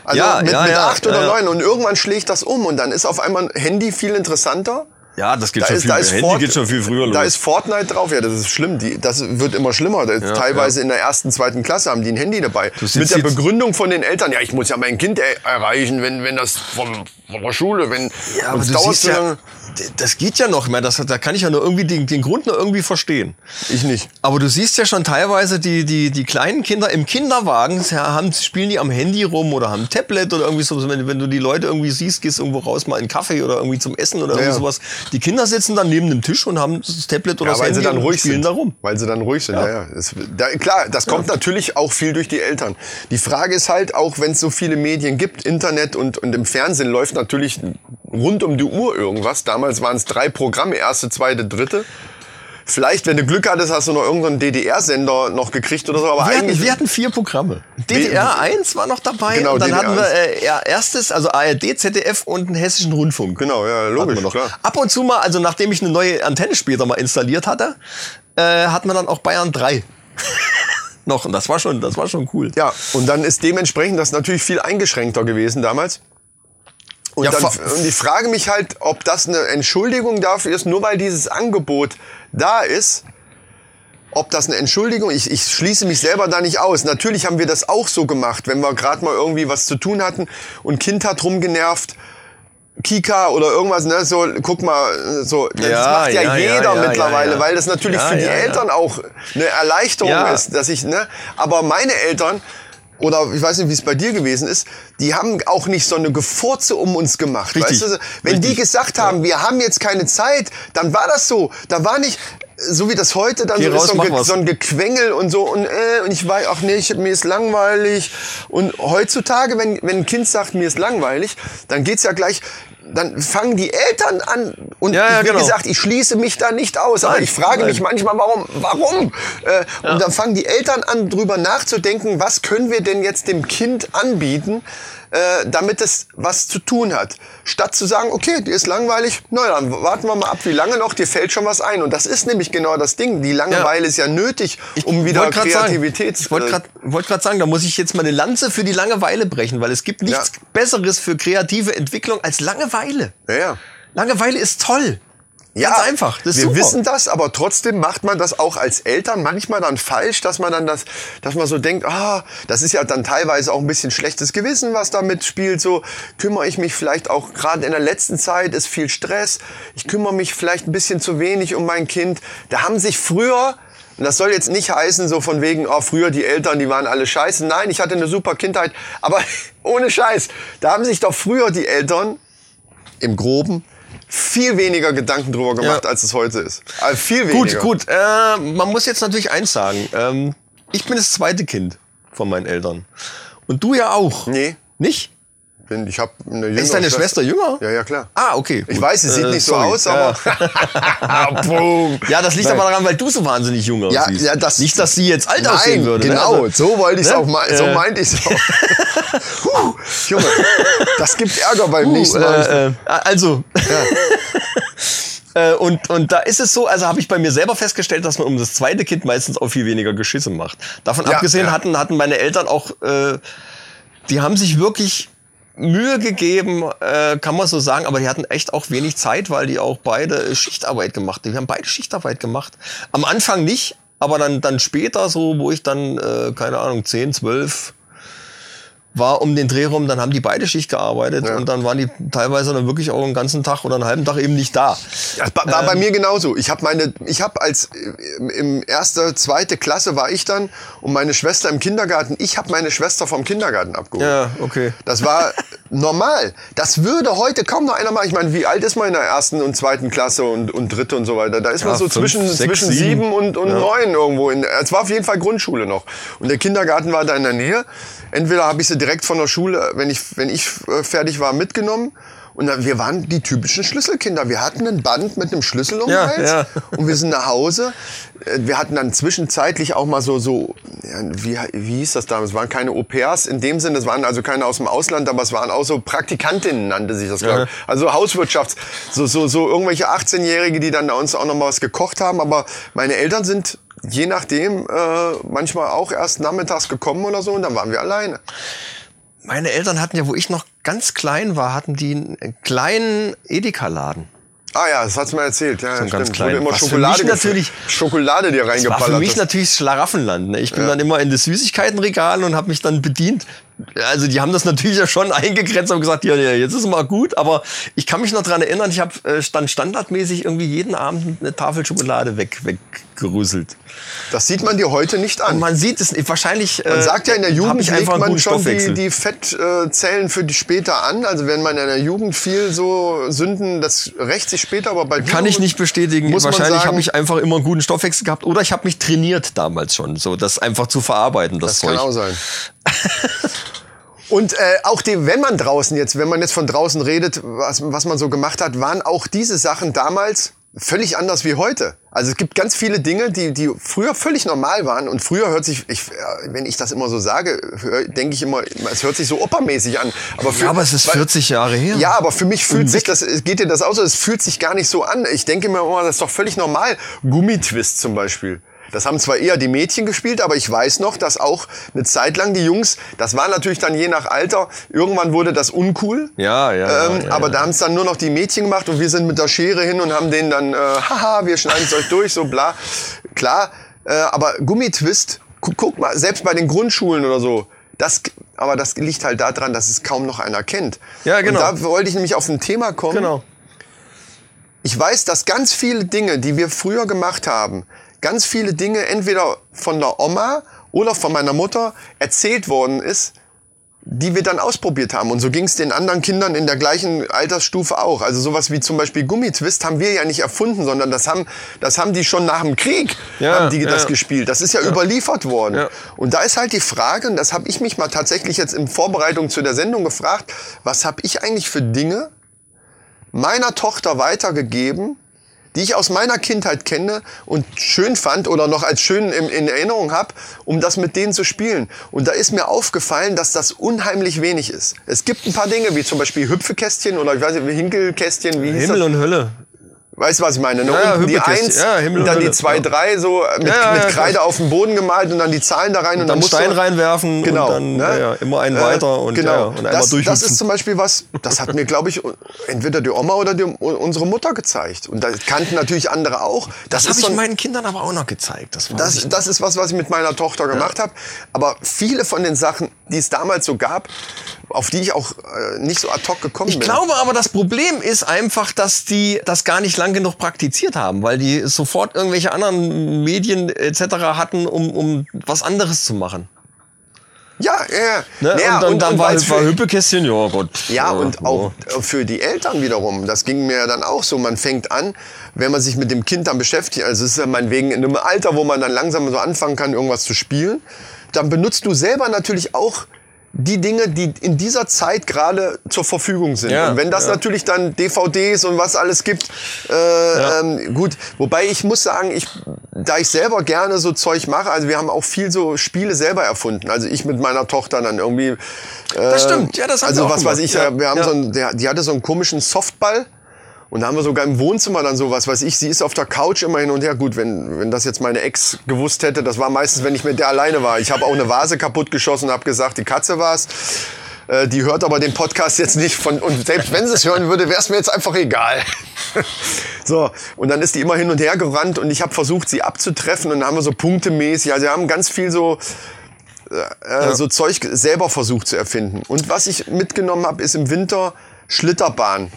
Also Ja, mit, ja, mit acht oder ja, ja. neun. Und irgendwann schlägt das um und dann ist auf einmal ein Handy viel interessanter. Ja, das geht Da schon ist, viel. da ist Handy Fort- geht schon viel früher los. Da ist Fortnite drauf, ja, das ist schlimm. Die, das wird immer schlimmer. Das teilweise in der ersten, zweiten Klasse haben die ein Handy dabei. Mit der Begründung von den Eltern, ja, ich muss ja mein Kind er erreichen, wenn, wenn das vom, von der Schule, wenn ja, aber du dauert ja, das geht ja noch mehr. Das, da kann ich ja nur irgendwie den, den Grund nur irgendwie verstehen. Ich nicht. Aber du siehst ja schon teilweise die, die, die kleinen Kinder im Kinderwagen, ja, haben, spielen die am Handy rum oder haben ein Tablet oder irgendwie so. Wenn, wenn du die Leute irgendwie siehst, gehst irgendwo raus mal in einen Kaffee oder irgendwie zum Essen oder irgendwie ja. sowas. Die Kinder sitzen dann neben dem Tisch und haben das Tablet oder Ja, das weil Handy sie dann ruhig spielen sind. da rum. Weil sie dann ruhig sind, ja, ja. Das, da, klar, das kommt natürlich auch viel durch die Eltern. Die Frage ist halt, auch wenn es so viele Medien gibt, Internet und, und im Fernsehen läuft natürlich rund um die Uhr irgendwas. Damals waren es drei Programme, erste, zweite, dritte. Vielleicht, wenn du Glück hattest, hast du noch irgendeinen DDR-Sender noch gekriegt oder so. Aber Wir hatten, eigentlich, wir hatten vier Programme. DDR 1 war noch dabei. Genau, und dann DDR hatten wir äh, ja, erstes, also ARD, ZDF und einen hessischen Rundfunk. Genau, ja, Hatten logisch, noch. klar. Ab und zu mal, also nachdem ich eine neue Antenne später mal installiert hatte, äh, hatten wir dann auch Bayern 3. noch. Und das war schon, das war schon cool. Ja, und dann ist dementsprechend das natürlich viel eingeschränkter gewesen damals. Und, Ja, dann, und ich frage mich halt, ob das eine Entschuldigung dafür ist, nur weil dieses Angebot da ist, ob das eine Entschuldigung, ich, ich schließe mich selber da nicht aus. Natürlich haben wir das auch so gemacht, wenn wir gerade mal irgendwie was zu tun hatten und Kind hat rumgenervt, Kika oder irgendwas, ne, so, guck mal, so, das Ja, macht ja, ja, jeder ja, mittlerweile, weil das natürlich für die. Eltern auch eine Erleichterung ist, dass ich, ne, aber meine Eltern, oder ich weiß nicht, wie es bei dir gewesen ist, die haben auch nicht so eine Gefurze um uns gemacht. Richtig. Weißt du? Wenn die Richtig. gesagt haben, wir haben jetzt keine Zeit, dann war das so. Da war nicht, so wie das heute dann Geh so raus, ist, so ein, so ein Gequengel und so und, äh, und ich weiß, ach nee, ich, mir ist langweilig. Und heutzutage, wenn, wenn ein Kind sagt, mir ist langweilig, dann geht's ja gleich, dann fangen die Eltern an und Ja, ja, wie genau. gesagt, ich schließe mich da nicht aus, aber Nein, ich frage nein. mich manchmal, warum, warum? Äh, Und dann fangen die Eltern an, drüber nachzudenken, was können wir denn jetzt dem Kind anbieten, äh, damit es was zu tun hat. Statt zu sagen, okay, dir ist langweilig, na dann warten wir mal ab, wie lange noch, dir fällt schon was ein. Und das ist nämlich genau das Ding. Die Langeweile ist ja nötig, um wieder wollte grad Kreativität Sagen, ich wollte äh, gerade wollt sagen, da muss ich jetzt mal eine Lanze für die Langeweile brechen, weil es gibt nichts Ja. Besseres für kreative Entwicklung als Langeweile. ja, ja. Langeweile ist toll. Ganz einfach. Wir super. wissen das, aber trotzdem macht man das auch als Eltern manchmal dann falsch, dass man dann das, dass man so denkt, ah, das ist ja dann teilweise auch ein bisschen schlechtes Gewissen, was da mitspielt. So kümmere ich mich vielleicht auch gerade in der letzten Zeit ist viel Stress. Ich kümmere mich vielleicht ein bisschen zu wenig um mein Kind. Da haben sich früher und das soll jetzt nicht heißen, so von wegen, oh, früher die Eltern, die waren alle scheiße. Nein, ich hatte eine super Kindheit. Aber ohne Scheiß, da haben sich doch früher die Eltern im Groben viel weniger Gedanken drüber gemacht, Ja. als es heute ist. Also viel Gut, weniger. gut. Äh, man muss jetzt natürlich eins sagen. Ähm, ich bin das zweite Kind von meinen Eltern. Und du ja auch. Nee. Nicht? Bin, ich habe eine jüngere Ist deine Schwester jünger? Ja, ja, klar. Ah, okay. Ich gut. weiß, es sieht Äh, nicht so sorry. aus, Ja. aber. Boom. Ja, das liegt Nein. aber daran, weil du so wahnsinnig jung Ja, aussiehst. ja, das- Nicht, dass sie jetzt alt aussehen Nein, würde. genau, Ne? Also, so wollte ich es ne? auch mal, so Äh. meinte ich es auch. Puh, Junge, das gibt Ärger beim Uh, nächsten Mal. äh, äh, also. Äh, und, und da ist es so, also habe ich bei mir selber festgestellt, dass man um das zweite Kind meistens auch viel weniger Geschisse macht. Davon Ja, abgesehen ja. hatten, hatten meine Eltern auch, äh, die haben sich wirklich Mühe gegeben, äh, kann man so sagen, aber die hatten echt auch wenig Zeit, weil die auch beide Schichtarbeit gemacht haben. Die haben beide Schichtarbeit gemacht. Am Anfang nicht, aber dann, dann später, so wo ich dann, äh, keine Ahnung, 10, 12 war um den Dreh rum, dann haben die beide Schicht gearbeitet Ja. und dann waren die teilweise dann wirklich auch einen ganzen Tag oder einen halben Tag eben nicht da. Das war, Ähm. bei mir genauso. Ich habe meine, ich habe als äh, im erste, zweite Klasse war ich dann und meine Schwester im Kindergarten. Ich habe meine Schwester vom Kindergarten abgeholt. Ja, okay. Das war normal. Das würde heute kaum noch einer machen. Ich meine, wie alt ist man in der ersten und zweiten Klasse und, und dritte und so weiter? Da ist man Ja, so fünf, zwischen, sechs, zwischen sieben. sieben und, und neun irgendwo. In, es war auf jeden Fall Grundschule noch. Und der Kindergarten war da in der Nähe. Entweder habe ich sie direkt von der Schule, wenn ich, wenn ich äh, fertig war, mitgenommen. Und dann, wir waren die typischen Schlüsselkinder. Wir hatten ein Band mit einem Schlüssel um den Ja, Hals. ja. Und wir sind nach Hause. Äh, Wir hatten dann zwischenzeitlich auch mal so, so ja, wie, wie hieß das damals? Es waren keine Au-pairs in dem Sinne, es waren also keine aus dem Ausland, aber es waren auch so Praktikantinnen, nannte sich das, glaube ich. Also Hauswirtschafts-, so, so, so irgendwelche 18-Jährige, die dann da uns auch noch mal was gekocht haben. Aber meine Eltern sind je nachdem äh, manchmal auch erst nachmittags gekommen oder so und dann waren wir alleine. Meine Eltern hatten ja, wo ich noch ganz klein war, hatten die einen kleinen Edeka-Laden. Ah ja, das hat's mir erzählt. Ja, So ja, ganz stimmt. klein. Wurde immer Was Schokolade natürlich- Schokolade dir Das war reingeballert. für mich natürlich Schlaraffenland. Ne? Ich bin dann immer in das Süßigkeitenregal und habe mich dann bedient. Also die haben das natürlich ja schon eingegrenzt und gesagt, ja, ja, jetzt ist mal gut. Aber ich kann mich noch dran erinnern, ich habe äh, stand standardmäßig irgendwie jeden Abend eine Tafel Schokolade weg, weggerüsselt. Das sieht man dir heute nicht an. Und man sieht es nicht. Wahrscheinlich. Man sagt ja in der Jugend legt man schon die, die Fettzellen für die später an. Also wenn man in der Jugend viel so Sünden, das rächt sich später, aber bei Kann ich nicht bestätigen. Wahrscheinlich habe ich einfach immer einen guten Stoffwechsel gehabt oder ich habe mich trainiert damals schon, so das einfach zu verarbeiten, das, Das Zeug. kann auch sein. Und äh, auch die, wenn man draußen jetzt, wenn man jetzt von draußen redet, was, was man so gemacht hat, waren auch diese Sachen damals völlig anders wie heute. Also es gibt ganz viele Dinge, die, die früher völlig normal waren. Und früher hört sich, ich, äh, wenn ich das immer so sage, denke ich immer, es hört sich so opermäßig an. Aber, für, Ja, aber es ist weil- 40 Jahre her. Ja, aber für mich fühlt Und sich das, es geht dir das auch so, es fühlt sich gar nicht so an. Ich denke mir immer, das ist doch völlig normal. Gummitwist zum Beispiel. Das haben zwar eher die Mädchen gespielt, aber ich weiß noch, dass auch eine Zeit lang die Jungs, das war natürlich dann je nach Alter, irgendwann wurde das uncool. Ja, ja, Ähm, ja, ja, aber ja. da haben es dann nur noch die Mädchen gemacht und wir sind mit der Schere hin und haben denen dann, äh, haha, wir schneiden es euch durch, so bla. Klar, äh, aber Gummitwist, gu guck mal, selbst bei den Grundschulen oder so, das, aber das liegt halt daran, dass es kaum noch einer kennt. Ja, genau. Und da wollte ich nämlich auf ein Thema kommen. Genau. Ich weiß, dass ganz viele Dinge, die wir früher gemacht haben, ganz viele Dinge entweder von der Oma oder von meiner Mutter erzählt worden ist, die wir dann ausprobiert haben. Und so ging es den anderen Kindern in der gleichen Altersstufe auch. Also sowas wie zum Beispiel Gummitwist haben wir ja nicht erfunden, sondern das haben, das haben die schon nach dem Krieg Ja, haben die ja. das gespielt. Das ist ja, überliefert worden. Ja. Und da ist halt die Frage, und das habe ich mich mal tatsächlich jetzt in Vorbereitung zu der Sendung gefragt, was habe ich eigentlich für Dinge meiner Tochter weitergegeben, die ich aus meiner Kindheit kenne und schön fand oder noch als schön in, in Erinnerung habe, um das mit denen zu spielen. Und da ist mir aufgefallen, dass das unheimlich wenig ist. Es gibt ein paar Dinge, wie zum Beispiel Hüpfekästchen oder ich weiß nicht, Hinkelkästchen, wie hieß Himmel und Hölle. Weißt du, was ich meine? Ne? Ja, die. Eins, Ja, Himmel und dann und die zwei, Ja. drei so mit, mit Kreide auf den Boden gemalt und dann die Zahlen da rein. Und Dann musst du- Stein reinwerfen Genau, und dann ne? immer einen weiter und, genau. und einmal das, das ist zum Beispiel was, das hat mir, glaube ich, entweder die Oma oder die, unsere Mutter gezeigt. Und das kannten natürlich andere auch. das habe ist ich so ein- meinen Kindern aber auch noch gezeigt. Das, das, das ist was, was ich mit meiner Tochter gemacht habe. Aber viele von den Sachen, die es damals so gab, auf die ich auch äh, nicht so ad hoc gekommen Ich bin. glaube aber, das Problem ist einfach, dass die das gar nicht lang genug praktiziert haben, weil die sofort irgendwelche anderen Medien etc. hatten, um, um was anderes zu machen. ja, ja, ja. Ne? Naja, und dann, dann war, weil's war für- Hüppekästchen, ja Gott. Ja, und ja. auch für die Eltern wiederum. Das ging mir ja dann auch so. Man fängt an, wenn man sich mit dem Kind dann beschäftigt, also es ist ja meinetwegen in einem Alter, wo man dann langsam so anfangen kann, irgendwas zu spielen, dann benutzt du selber natürlich auch die Dinge, die in dieser Zeit gerade zur Verfügung sind. Ja, und wenn das ja. natürlich dann DVDs und was alles gibt, äh, ähm, gut. Wobei ich muss sagen, ich, da ich selber gerne so Zeug mache, also wir haben auch viel so Spiele selber erfunden. Also ich mit meiner Tochter dann irgendwie. Äh, Das stimmt, ja, das haben Also wir auch was weiß gemacht. ich, Ja, wir haben ja. so einen, der, die hatte so einen komischen Softball. Und da haben wir sogar im Wohnzimmer dann so, was weiß ich, sie ist auf der Couch immer hin und her. Gut, wenn, wenn das jetzt meine Ex gewusst hätte, das war meistens, wenn ich mit der alleine war. Ich habe auch eine Vase kaputt geschossen und habe gesagt, die Katze war's. Äh, Die hört aber den Podcast jetzt nicht von, und selbst wenn sie es hören würde, wäre es mir jetzt einfach egal. so, und dann ist die immer hin und her gerannt und ich habe versucht, sie abzutreffen und dann haben wir so punktemäßig, also wir haben ganz viel so, äh, so Zeug selber versucht zu erfinden. Und was ich mitgenommen habe, ist im Winter Schlitterbahn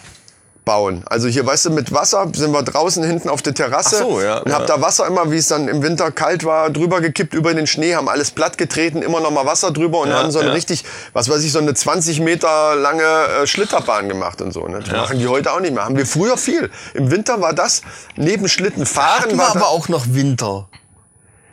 bauen. Also hier, weißt du, mit Wasser sind wir draußen hinten auf der Terrasse so, ja, und hab ja. da Wasser immer, wie es dann im Winter kalt war, drüber gekippt über den Schnee, haben alles platt getreten, immer noch mal Wasser drüber und Ja, haben so eine richtig, was weiß ich, so eine 20 Meter lange äh, Schlitterbahn gemacht und so. Ne? Das machen die heute auch nicht mehr. Haben wir früher viel. Im Winter war das neben Schlittenfahren Hatten wir war aber auch noch Winter.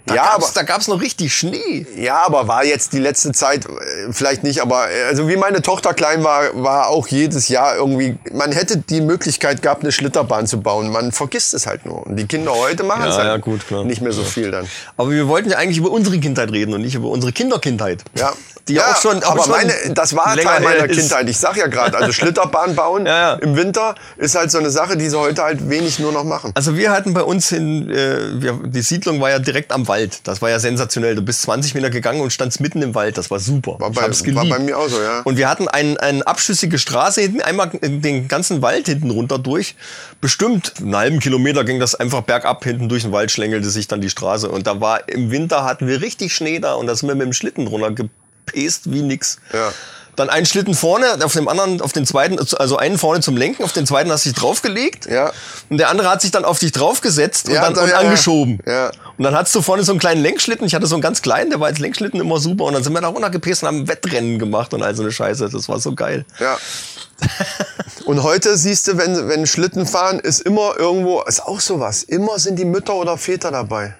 Da ja, gab's, aber da gab's noch richtig Schnee. Ja, aber war jetzt die letzte Zeit äh, vielleicht nicht, aber äh, also wie meine Tochter klein war, war auch jedes Jahr irgendwie, man hätte die Möglichkeit gehabt, eine Schlitterbahn zu bauen. Man vergisst es halt nur. Und die Kinder heute machen Ja, es halt ja, gut, klar. nicht mehr so viel dann. Aber wir wollten ja eigentlich über unsere Kindheit reden und nicht über unsere Kinderkindheit. Ja. Die ja, auch schon, auch aber schon meine, das war Teil meiner ist. Kindheit. Ich sag ja gerade, also Schlitterbahn bauen Ja, ja. im Winter ist halt so eine Sache, die sie heute halt wenig nur noch machen. Also wir hatten bei uns in, äh, wir, die Siedlung war ja direkt am Wald. Das war ja sensationell. Du bist 20 Meter gegangen und standst mitten im Wald. Das war super. War ich bei- war bei mir auch so, ja. Und wir hatten ein, eine abschüssige Straße hinten, einmal den ganzen Wald hinten runter durch. Bestimmt einen halben Kilometer ging das einfach bergab hinten durch den Wald, schlängelte sich dann die Straße. Und da war im Winter hatten wir richtig Schnee da und da sind wir mit dem Schlitten runtergepest wie nix. Ja. Dann einen Schlitten vorne, auf dem anderen, auf den zweiten, also einen vorne zum Lenken, auf den zweiten hast du dich draufgelegt. Ja. Und der andere hat sich dann auf dich draufgesetzt und Ja, dann da- und angeschoben. Ja. Und dann hattest du vorne so einen kleinen Lenkschlitten. Ich hatte so einen ganz kleinen, der war als Lenkschlitten immer super. Und dann sind wir da runtergepest und haben Wettrennen gemacht und all so eine Scheiße. Das war so geil. Ja. Und heute siehst du, wenn, wenn Schlitten fahren, ist immer irgendwo, ist auch sowas. Immer sind die Mütter oder Väter dabei.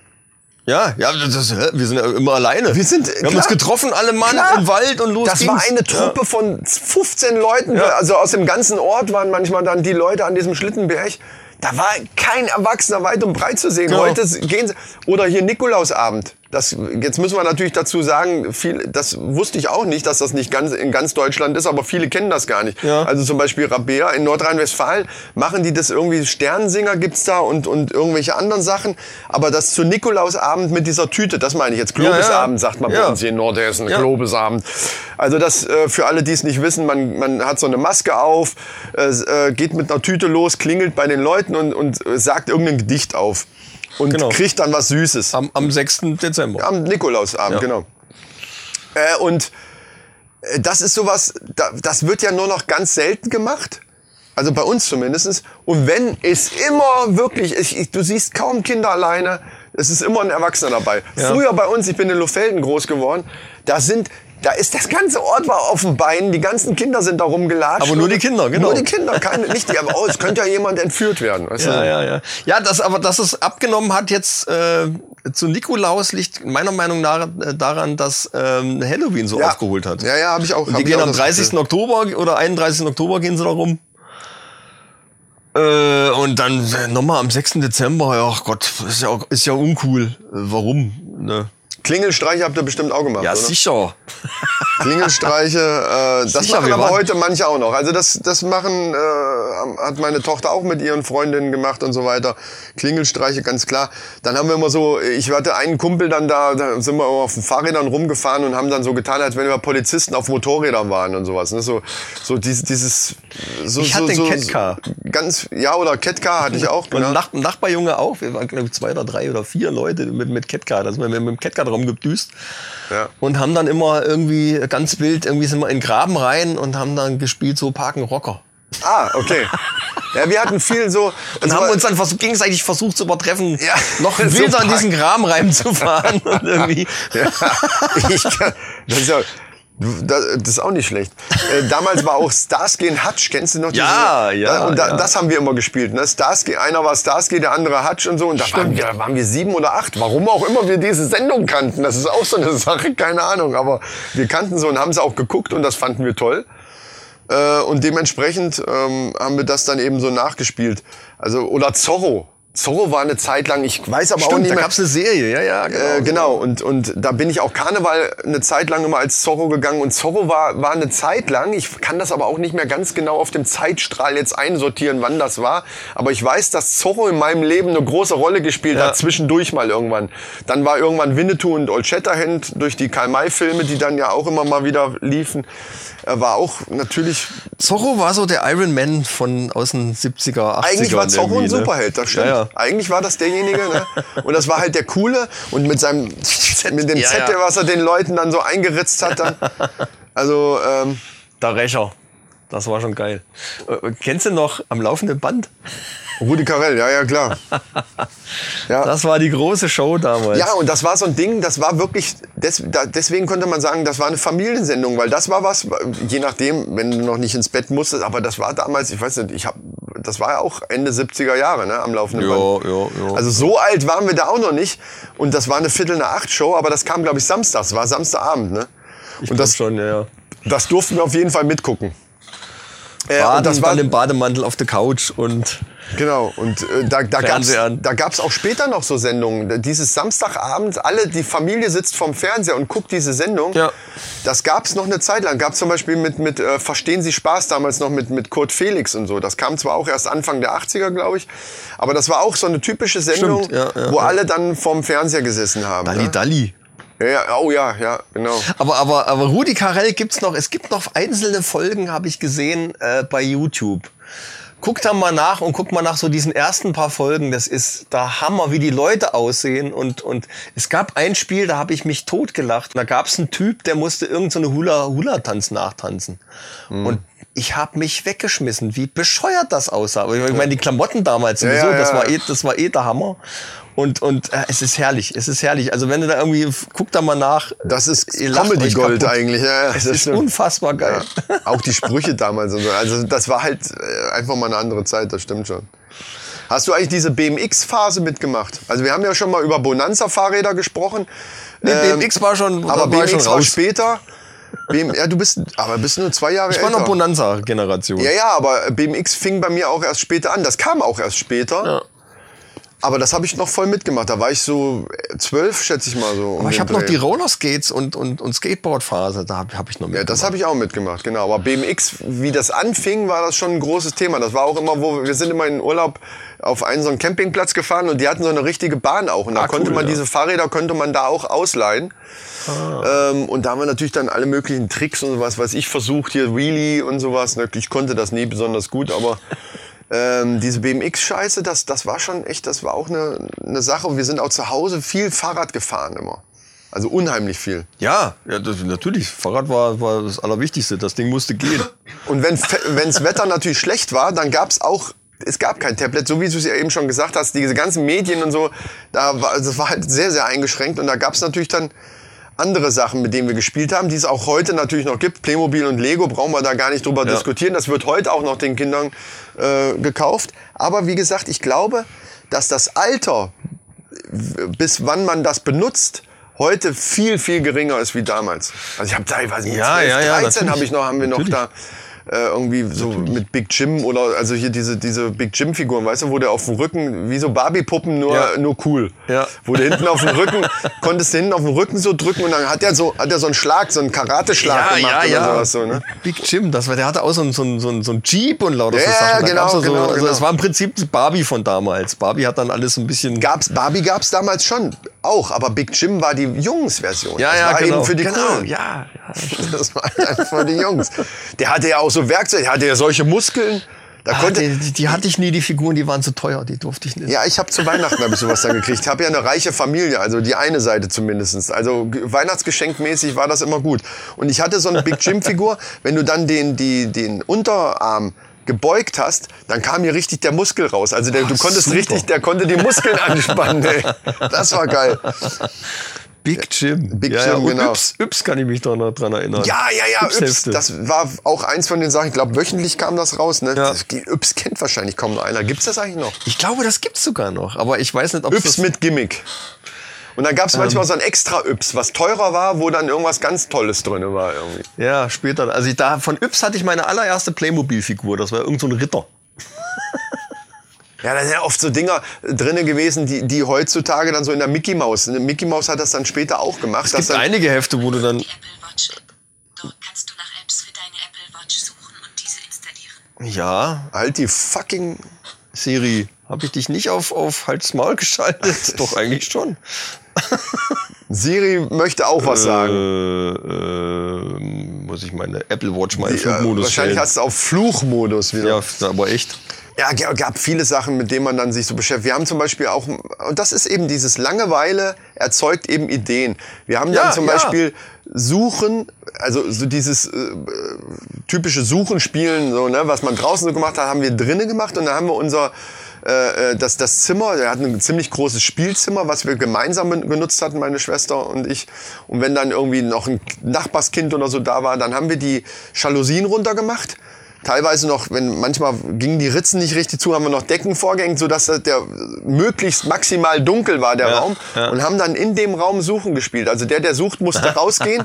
Ja, ja, das, wir sind ja immer alleine. Wir sind- wir haben klar. uns getroffen, alle Mann Klar. im Wald und los Das ging's. war eine Truppe von 15 Leuten, Ja. also aus dem ganzen Ort waren manchmal dann die Leute an diesem Schlittenberg. Da war kein Erwachsener weit und breit zu sehen. Genau. Heute gehen sie, oder hier Nikolausabend. Das, jetzt müssen wir natürlich dazu sagen, viel, das wusste ich auch nicht, dass das nicht ganz, in ganz Deutschland ist, aber viele kennen das gar nicht. Ja. Also zum Beispiel Rabea in Nordrhein-Westfalen machen die das irgendwie, Sternsinger gibt's da und, und irgendwelche anderen Sachen. Aber das zu Nikolausabend mit dieser Tüte, das meine ich jetzt, Ja, ja. Globesabend sagt man bei Ja. uns hier in Nordhessen, Ja. Globesabend. Also das äh, für alle, die es nicht wissen, man, man hat so eine Maske auf, äh, äh, geht mit einer Tüte los, klingelt bei den Leuten und, und äh, sagt irgendein Gedicht auf. Und Genau. kriegt dann was Süßes. Am, am 6. Dezember. Am Nikolausabend, Ja. genau. Äh, und äh, das ist sowas, da, das wird ja nur noch ganz selten gemacht. Also bei uns zumindest. Und wenn es immer wirklich, ich, ich, du siehst kaum Kinder alleine, es ist immer ein Erwachsener dabei. Ja. Früher bei uns, ich bin in Lofelden groß geworden, da sind, da ist das ganze Ort war auf den Beinen, die ganzen Kinder sind da rumgelatscht. Aber nur die Kinder, genau. Nur die Kinder, keine, nicht die, aber oh, es könnte ja jemand entführt werden. Weißt Ja, du? ja, ja. Ja, das, aber dass es abgenommen hat jetzt äh, zu Nikolaus liegt meiner Meinung nach äh, daran, dass ähm, Halloween so Ja. aufgeholt hat. Ja, ja, habe ich auch. Und die gehen am das 30. Gefühl. Oktober oder 31. Oktober gehen sie da rum. Äh, und dann äh, nochmal am 6. Dezember, ja ach Gott, ist ja, ist ja uncool. Warum? Ne? Klingelstreiche habt ihr bestimmt auch gemacht, Ja, oder? sicher. Klingelstreiche, äh, das Sicher, machen aber waren- heute manche auch noch. Also das, das machen, äh, hat meine Tochter auch mit ihren Freundinnen gemacht und so weiter. Klingelstreiche, ganz klar. Dann haben wir immer so, ich hatte einen Kumpel dann da, da sind wir immer auf den Fahrrädern rumgefahren und haben dann so getan, als wenn wir Polizisten auf Motorrädern waren und sowas. Ne? So, so dieses, dieses so, Ich so, hatte so, einen Catcar. Ganz, ja, oder Catcar hatte ich auch. Und Genau. ein Nach Nachbarjunge auch. Wir waren, glaube ich, zwei oder drei oder vier Leute mit, mit Catcar. Da sind wir mit, mit dem Catcar drum gedüst. Ja. Und haben dann immer irgendwie ganz wild, irgendwie sind wir in den Graben rein und haben dann gespielt so Parken Rocker. Ah, okay. Ja, wir hatten viel so. Und das haben uns dann vers gegenseitig versucht zu übertreffen, Ja. noch So wilder in Park- diesen Graben reinzufahren. und irgendwie. Ja, ich kann, das ist ja, Das, ist auch nicht schlecht. Äh, damals war auch Starsky und Hutch, kennst du noch? Ja, diese, ja, Und da, ja. das haben wir immer gespielt. Ne? Starsky, einer war Starsky, der andere Hutch und so. Und da waren, wir, da waren wir sieben oder acht. Warum auch immer wir diese Sendung kannten. Das ist auch so eine Sache, keine Ahnung. Aber wir kannten so und haben sie auch geguckt und das fanden wir toll. Äh, und dementsprechend ähm, haben wir das dann eben so nachgespielt. Also, oder Zorro. Zorro war eine Zeit lang, ich weiß aber auch Stimmt, nicht da mehr. gab's eine Serie, ja, ja, genau. Äh, genau, und, und da bin ich auch Karneval eine Zeit lang immer als Zorro gegangen. Und Zorro war, war eine Zeit lang, ich kann das aber auch nicht mehr ganz genau auf dem Zeitstrahl jetzt einsortieren, wann das war. Aber ich weiß, dass Zorro in meinem Leben eine große Rolle gespielt Ja. hat, zwischendurch mal irgendwann. Dann war irgendwann Winnetou und Old Shatterhand durch die Karl-May-Filme, die dann ja auch immer mal wieder liefen. Er war auch natürlich, Zorro war so der Iron Man von aus den 70er, 80er. eigentlich war Zorro ein Superheld, das stimmt. Ja, ja. Eigentlich war das derjenige, ne? Und das war halt der Coole und mit seinem, mit dem Ja, Z, was er den Leuten dann so eingeritzt hat dann. Also, ähm, Der Rächer. Das war schon geil. Äh, Kennst du noch am laufenden Band? Rudi Carell, ja, ja, klar. Ja. Das war die große Show damals. Ja, und das war so ein Ding, das war wirklich, des, da, deswegen könnte man sagen, das war eine Familiensendung, weil das war was, je nachdem, wenn du noch nicht ins Bett musstest, aber das war damals, ich weiß nicht, ich hab, das war ja auch Ende 70er Jahre, ne, am laufenden Ja, Band. ja, ja. Also so alt waren wir da auch noch nicht und das war eine Viertel nach acht Show, aber das kam, glaube ich, samstags, war Samstagabend, ne? ich und das, schon, ja, ja. das durften wir auf jeden Fall mitgucken. Äh, Baden, und das war, dann im Bademantel auf der Couch und Genau, und äh, da, da an. da gab's auch später noch so Sendungen. Dieses Samstagabend, alle, die Familie sitzt vorm Fernseher und guckt diese Sendung. Ja. Das gab's noch eine Zeit lang. Gab's zum Beispiel mit, mit äh, Verstehen Sie Spaß damals noch mit, mit Kurt Felix und so. Das kam zwar auch erst Anfang der 80er, glaube ich. Aber das war auch so eine typische Sendung, Stimmt, ja, ja, wo alle dann vorm Fernseher gesessen haben. Dalli ne? Dalli. Ja, ja, oh ja, ja, genau. Aber, aber, aber Rudi Carell gibt's noch. Es gibt noch einzelne Folgen, habe ich gesehen, äh, bei YouTube. Guck da mal nach und guck mal nach so diesen ersten paar Folgen. Das ist der Hammer, wie die Leute aussehen. Und, und es gab ein Spiel, da habe ich mich totgelacht. Da gab's einen Typ, der musste irgendeinen so Hula-Hula-Tanz nachtanzen. Und ich habe mich weggeschmissen, wie bescheuert das aussah. Ich meine, die Klamotten damals sowieso, ja, das ja. war eh, das war eh der Hammer. Und, und äh, es ist herrlich, es ist herrlich. Also wenn du da irgendwie, guck da mal nach. Das ist Comedy Gold eigentlich. Ja, Es das ist stimmt. unfassbar geil. Ja. Auch die Sprüche damals und so. Also das war halt äh, einfach mal eine andere Zeit, das stimmt schon. Hast du eigentlich diese BMX-Phase mitgemacht? Also wir haben ja schon mal über Bonanza-Fahrräder gesprochen. Nee, Ähm, BMX war schon, aber da war ich schon BMX war später. BM, ja, du bist, aber bist nur zwei Jahre Ich war älter. noch Bonanza-Generation. ja, ja, aber BMX fing bei mir auch erst später an. Das kam auch erst später. Ja. Aber das habe ich noch voll mitgemacht. Da war ich so äh, zwölf, schätze ich mal so. um Aber ich habe noch die Rollerskates und, und, und Skateboard-Phase, da habe hab ich noch Ja, das habe ich auch mitgemacht, genau. Aber BMX, wie das anfing, war das schon ein großes Thema. Das war auch immer, wo wir sind immer in Urlaub auf einen so einen Campingplatz gefahren und die hatten so eine richtige Bahn auch. Und da Ah, konnte cool, man ja. diese Fahrräder konnte man da auch ausleihen. Ähm, und da haben wir natürlich dann alle möglichen Tricks und sowas, was ich versucht hier Wheelie und sowas. Ich konnte das nie besonders gut, aber ähm, diese BMX-Scheiße, das, das war schon echt, das war auch eine, eine Sache. Und wir sind auch zu Hause viel Fahrrad gefahren immer. Also unheimlich viel. Ja, ja das, natürlich. Fahrrad war, war das Allerwichtigste. Das Ding musste gehen. Und wenn wenns Wetter natürlich schlecht war, dann gab's auch es gab kein Tablet, so wie du es ja eben schon gesagt hast, diese ganzen Medien und so, da war, das war halt sehr, sehr eingeschränkt und da gab's natürlich dann andere Sachen, mit denen wir gespielt haben, die es auch heute natürlich noch gibt. Playmobil und Lego brauchen wir da gar nicht drüber Ja. diskutieren. Das wird heute auch noch den Kindern äh, gekauft. Aber wie gesagt, ich glaube, dass das Alter, bis wann man das benutzt, heute viel, viel geringer ist wie damals. Also ich habe teilweise mit Ja, 12, ja, ja, 13 natürlich. habe ich noch, haben wir noch da äh, irgendwie so mit Big Jim oder also hier diese diese Big Jim Figuren, weißt du, wo der auf dem Rücken wie so Barbie Puppen nur Ja. nur cool. Ja. Wo der hinten auf dem Rücken konntest du hinten auf dem Rücken so drücken und dann hat er so hat er so einen Schlag, so einen Karate Schlag gemacht oder sowas so, ne? Big Jim, das war, der hatte auch so ein, so ein, so ein, so ein Jeep und lauter Ja, so ja, Sachen. Da genau, ja so, genau, also genau. Das war im Prinzip die Barbie von damals. Barbie hat dann alles ein bisschen. Gab's Barbie gab's damals schon auch, aber Big Jim war die Jungsversion. ja, das ja, war genau. eben für die genau. Coolen. Ja, ja. Das war einfach die Jungs. Der hatte ja auch so Werkzeug, der hatte ja solche Muskeln. Da Ah, konnte, die, die, die hatte ich nie, die Figuren, die waren zu teuer, die durfte ich nicht. Ja, ich habe zu Weihnachten hab ich sowas dann gekriegt. Ich habe ja eine reiche Familie, also die eine Seite zumindestens. Also ge- Weihnachtsgeschenkmäßig war das immer gut. Und ich hatte so eine Big Jim Figur. Wenn du dann den, die, den Unterarm gebeugt hast, dann kam hier richtig der Muskel raus. Also der, du konntest super. richtig, der konnte die Muskeln anspannen. Ey. Das war geil. Big Jim. Big ja, Jim, ja. Genau. Yps, Yps kann ich mich doch noch dran erinnern. Ja, ja, ja, Yps, Yps-Hefte. das war auch eins von den Sachen, ich glaube, wöchentlich kam das raus. Ne? Ja. Die Yps kennt wahrscheinlich kaum noch einer. Gibt's das eigentlich noch? Ich glaube, das gibt's sogar noch, aber ich weiß nicht, ob Yps mit Gimmick. Und dann gab's Ähm. manchmal so ein extra Yps, was teurer war, wo dann irgendwas ganz Tolles drin war irgendwie. Ja, später. Also ich, da von Yps hatte ich meine allererste Playmobil-Figur. Das war irgend so ein Ritter. Ja, da sind ja oft so Dinger drinne gewesen, die, die heutzutage dann so in der Mickey Mouse. Ne, Mickey Mouse hat das dann später auch gemacht. Es dass gibt dann, einige Hefte, wo du dann. Apple Watch. Dort kannst du nach Apps für deine Apple Watch suchen und diese installieren. Ja, halt die fucking Siri, habe ich dich nicht auf, auf Hals Maul geschaltet? Doch, eigentlich schon. Siri möchte auch was Äh, sagen. äh, muss ich meine Apple Watch mal in äh, Flugmodus wahrscheinlich stellen. hast du auf Fluchmodus wieder. Ja, aber echt. Ja, gab viele Sachen, mit denen man dann sich so beschäftigt. Wir haben zum Beispiel auch, und das ist eben dieses Langeweile erzeugt eben Ideen. Wir haben dann Ja, zum ja. Beispiel Suchen, also so dieses äh, typische Suchen spielen, so, ne, was man draußen so gemacht hat, haben wir drinnen gemacht und dann haben wir unser äh, äh, das, das Zimmer, der hat ein ziemlich großes Spielzimmer, was wir gemeinsam genutzt hatten, meine Schwester und ich. Und wenn dann irgendwie noch ein Nachbarskind oder so da war, dann haben wir die Jalousien runtergemacht. Teilweise noch, wenn manchmal gingen die Ritzen nicht richtig zu, haben wir noch Decken vorgehängt, sodass das der möglichst maximal dunkel war, der Ja, Raum. ja. Und haben dann in dem Raum Suchen gespielt. Also der, der sucht, musste rausgehen.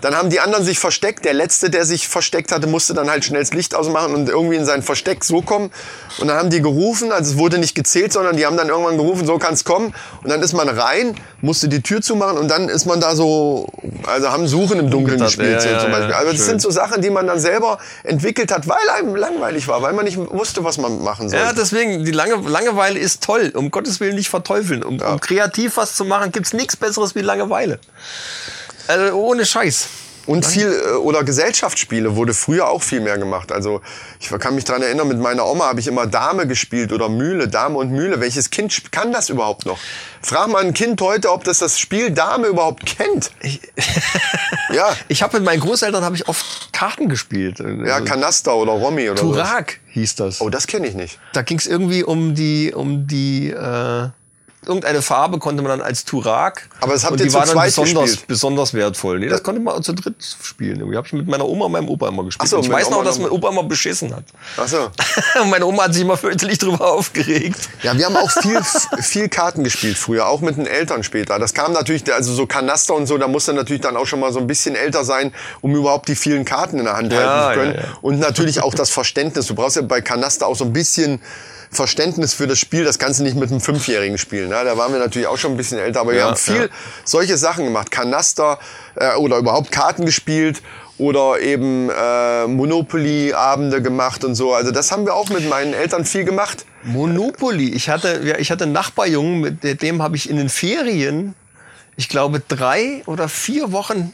Dann haben die anderen sich versteckt. Der Letzte, der sich versteckt hatte, musste dann halt schnell das Licht ausmachen und irgendwie in sein Versteck so kommen. Und dann haben die gerufen, also es wurde nicht gezählt, sondern die haben dann irgendwann gerufen, so kann's kommen. Und dann ist man rein, musste die Tür zumachen und dann ist man da so, also haben Suchen im Dunkeln gespielt ja, so zum Beispiel. Also das schön. sind so Sachen, die man dann selber entwickelt hat, weil einem langweilig war, weil man nicht wusste, was man machen soll. Ja, deswegen, die Lange, Langeweile ist toll. Um Gottes Willen nicht verteufeln. Um, um kreativ was zu machen, gibt's nichts Besseres wie Langeweile. Also ohne Scheiß. Und viel, äh, oder Gesellschaftsspiele wurde früher auch viel mehr gemacht. Also ich kann mich dran erinnern, mit meiner Oma habe ich immer Dame gespielt oder Mühle, Dame und Mühle. Welches Kind kann das überhaupt noch? Frag mal ein Kind heute, ob das das Spiel Dame überhaupt kennt. ja, Ich habe mit meinen Großeltern habe ich oft Karten gespielt. ja, Also, Kanaster oder Romy oder. Turak hieß das. Oh, das kenne ich nicht. Da ging's irgendwie um die, um die, äh, irgendeine Farbe konnte man dann als Turak. Aber das habt und ihr die zu war dann besonders, gespielt? besonders wertvoll. Nee, das konnte man auch zu dritt spielen. Irgendwie habe ich mit meiner Oma und meinem Opa immer gespielt. So, ich weiß noch, Oma dass und- mein Opa immer beschissen hat. Ach so. und meine Oma hat sich immer fürchterlich drüber aufgeregt. Ja, wir haben auch viel, viel Karten gespielt früher, auch mit den Eltern später. Das kam natürlich, also so Kanaster und so, da musste natürlich dann auch schon mal so ein bisschen älter sein, um überhaupt die vielen Karten in der Hand Ja, halten zu können. ja, ja. Und natürlich auch das Verständnis. Du brauchst ja bei Kanaster auch so ein bisschen Verständnis für das Spiel. Das du nicht mit einem Fünfjährigen spielen. Ne? Da waren wir natürlich auch schon ein bisschen älter, aber wir Ja, haben viel ja. solche Sachen gemacht. Kanaster äh, oder überhaupt Karten gespielt oder eben äh, Monopoly-Abende gemacht und so. Also das haben wir auch mit meinen Eltern viel gemacht. Monopoly. Ich hatte, ja, ich hatte einen Nachbarjungen, mit dem habe ich in den Ferien, ich glaube, drei oder vier Wochen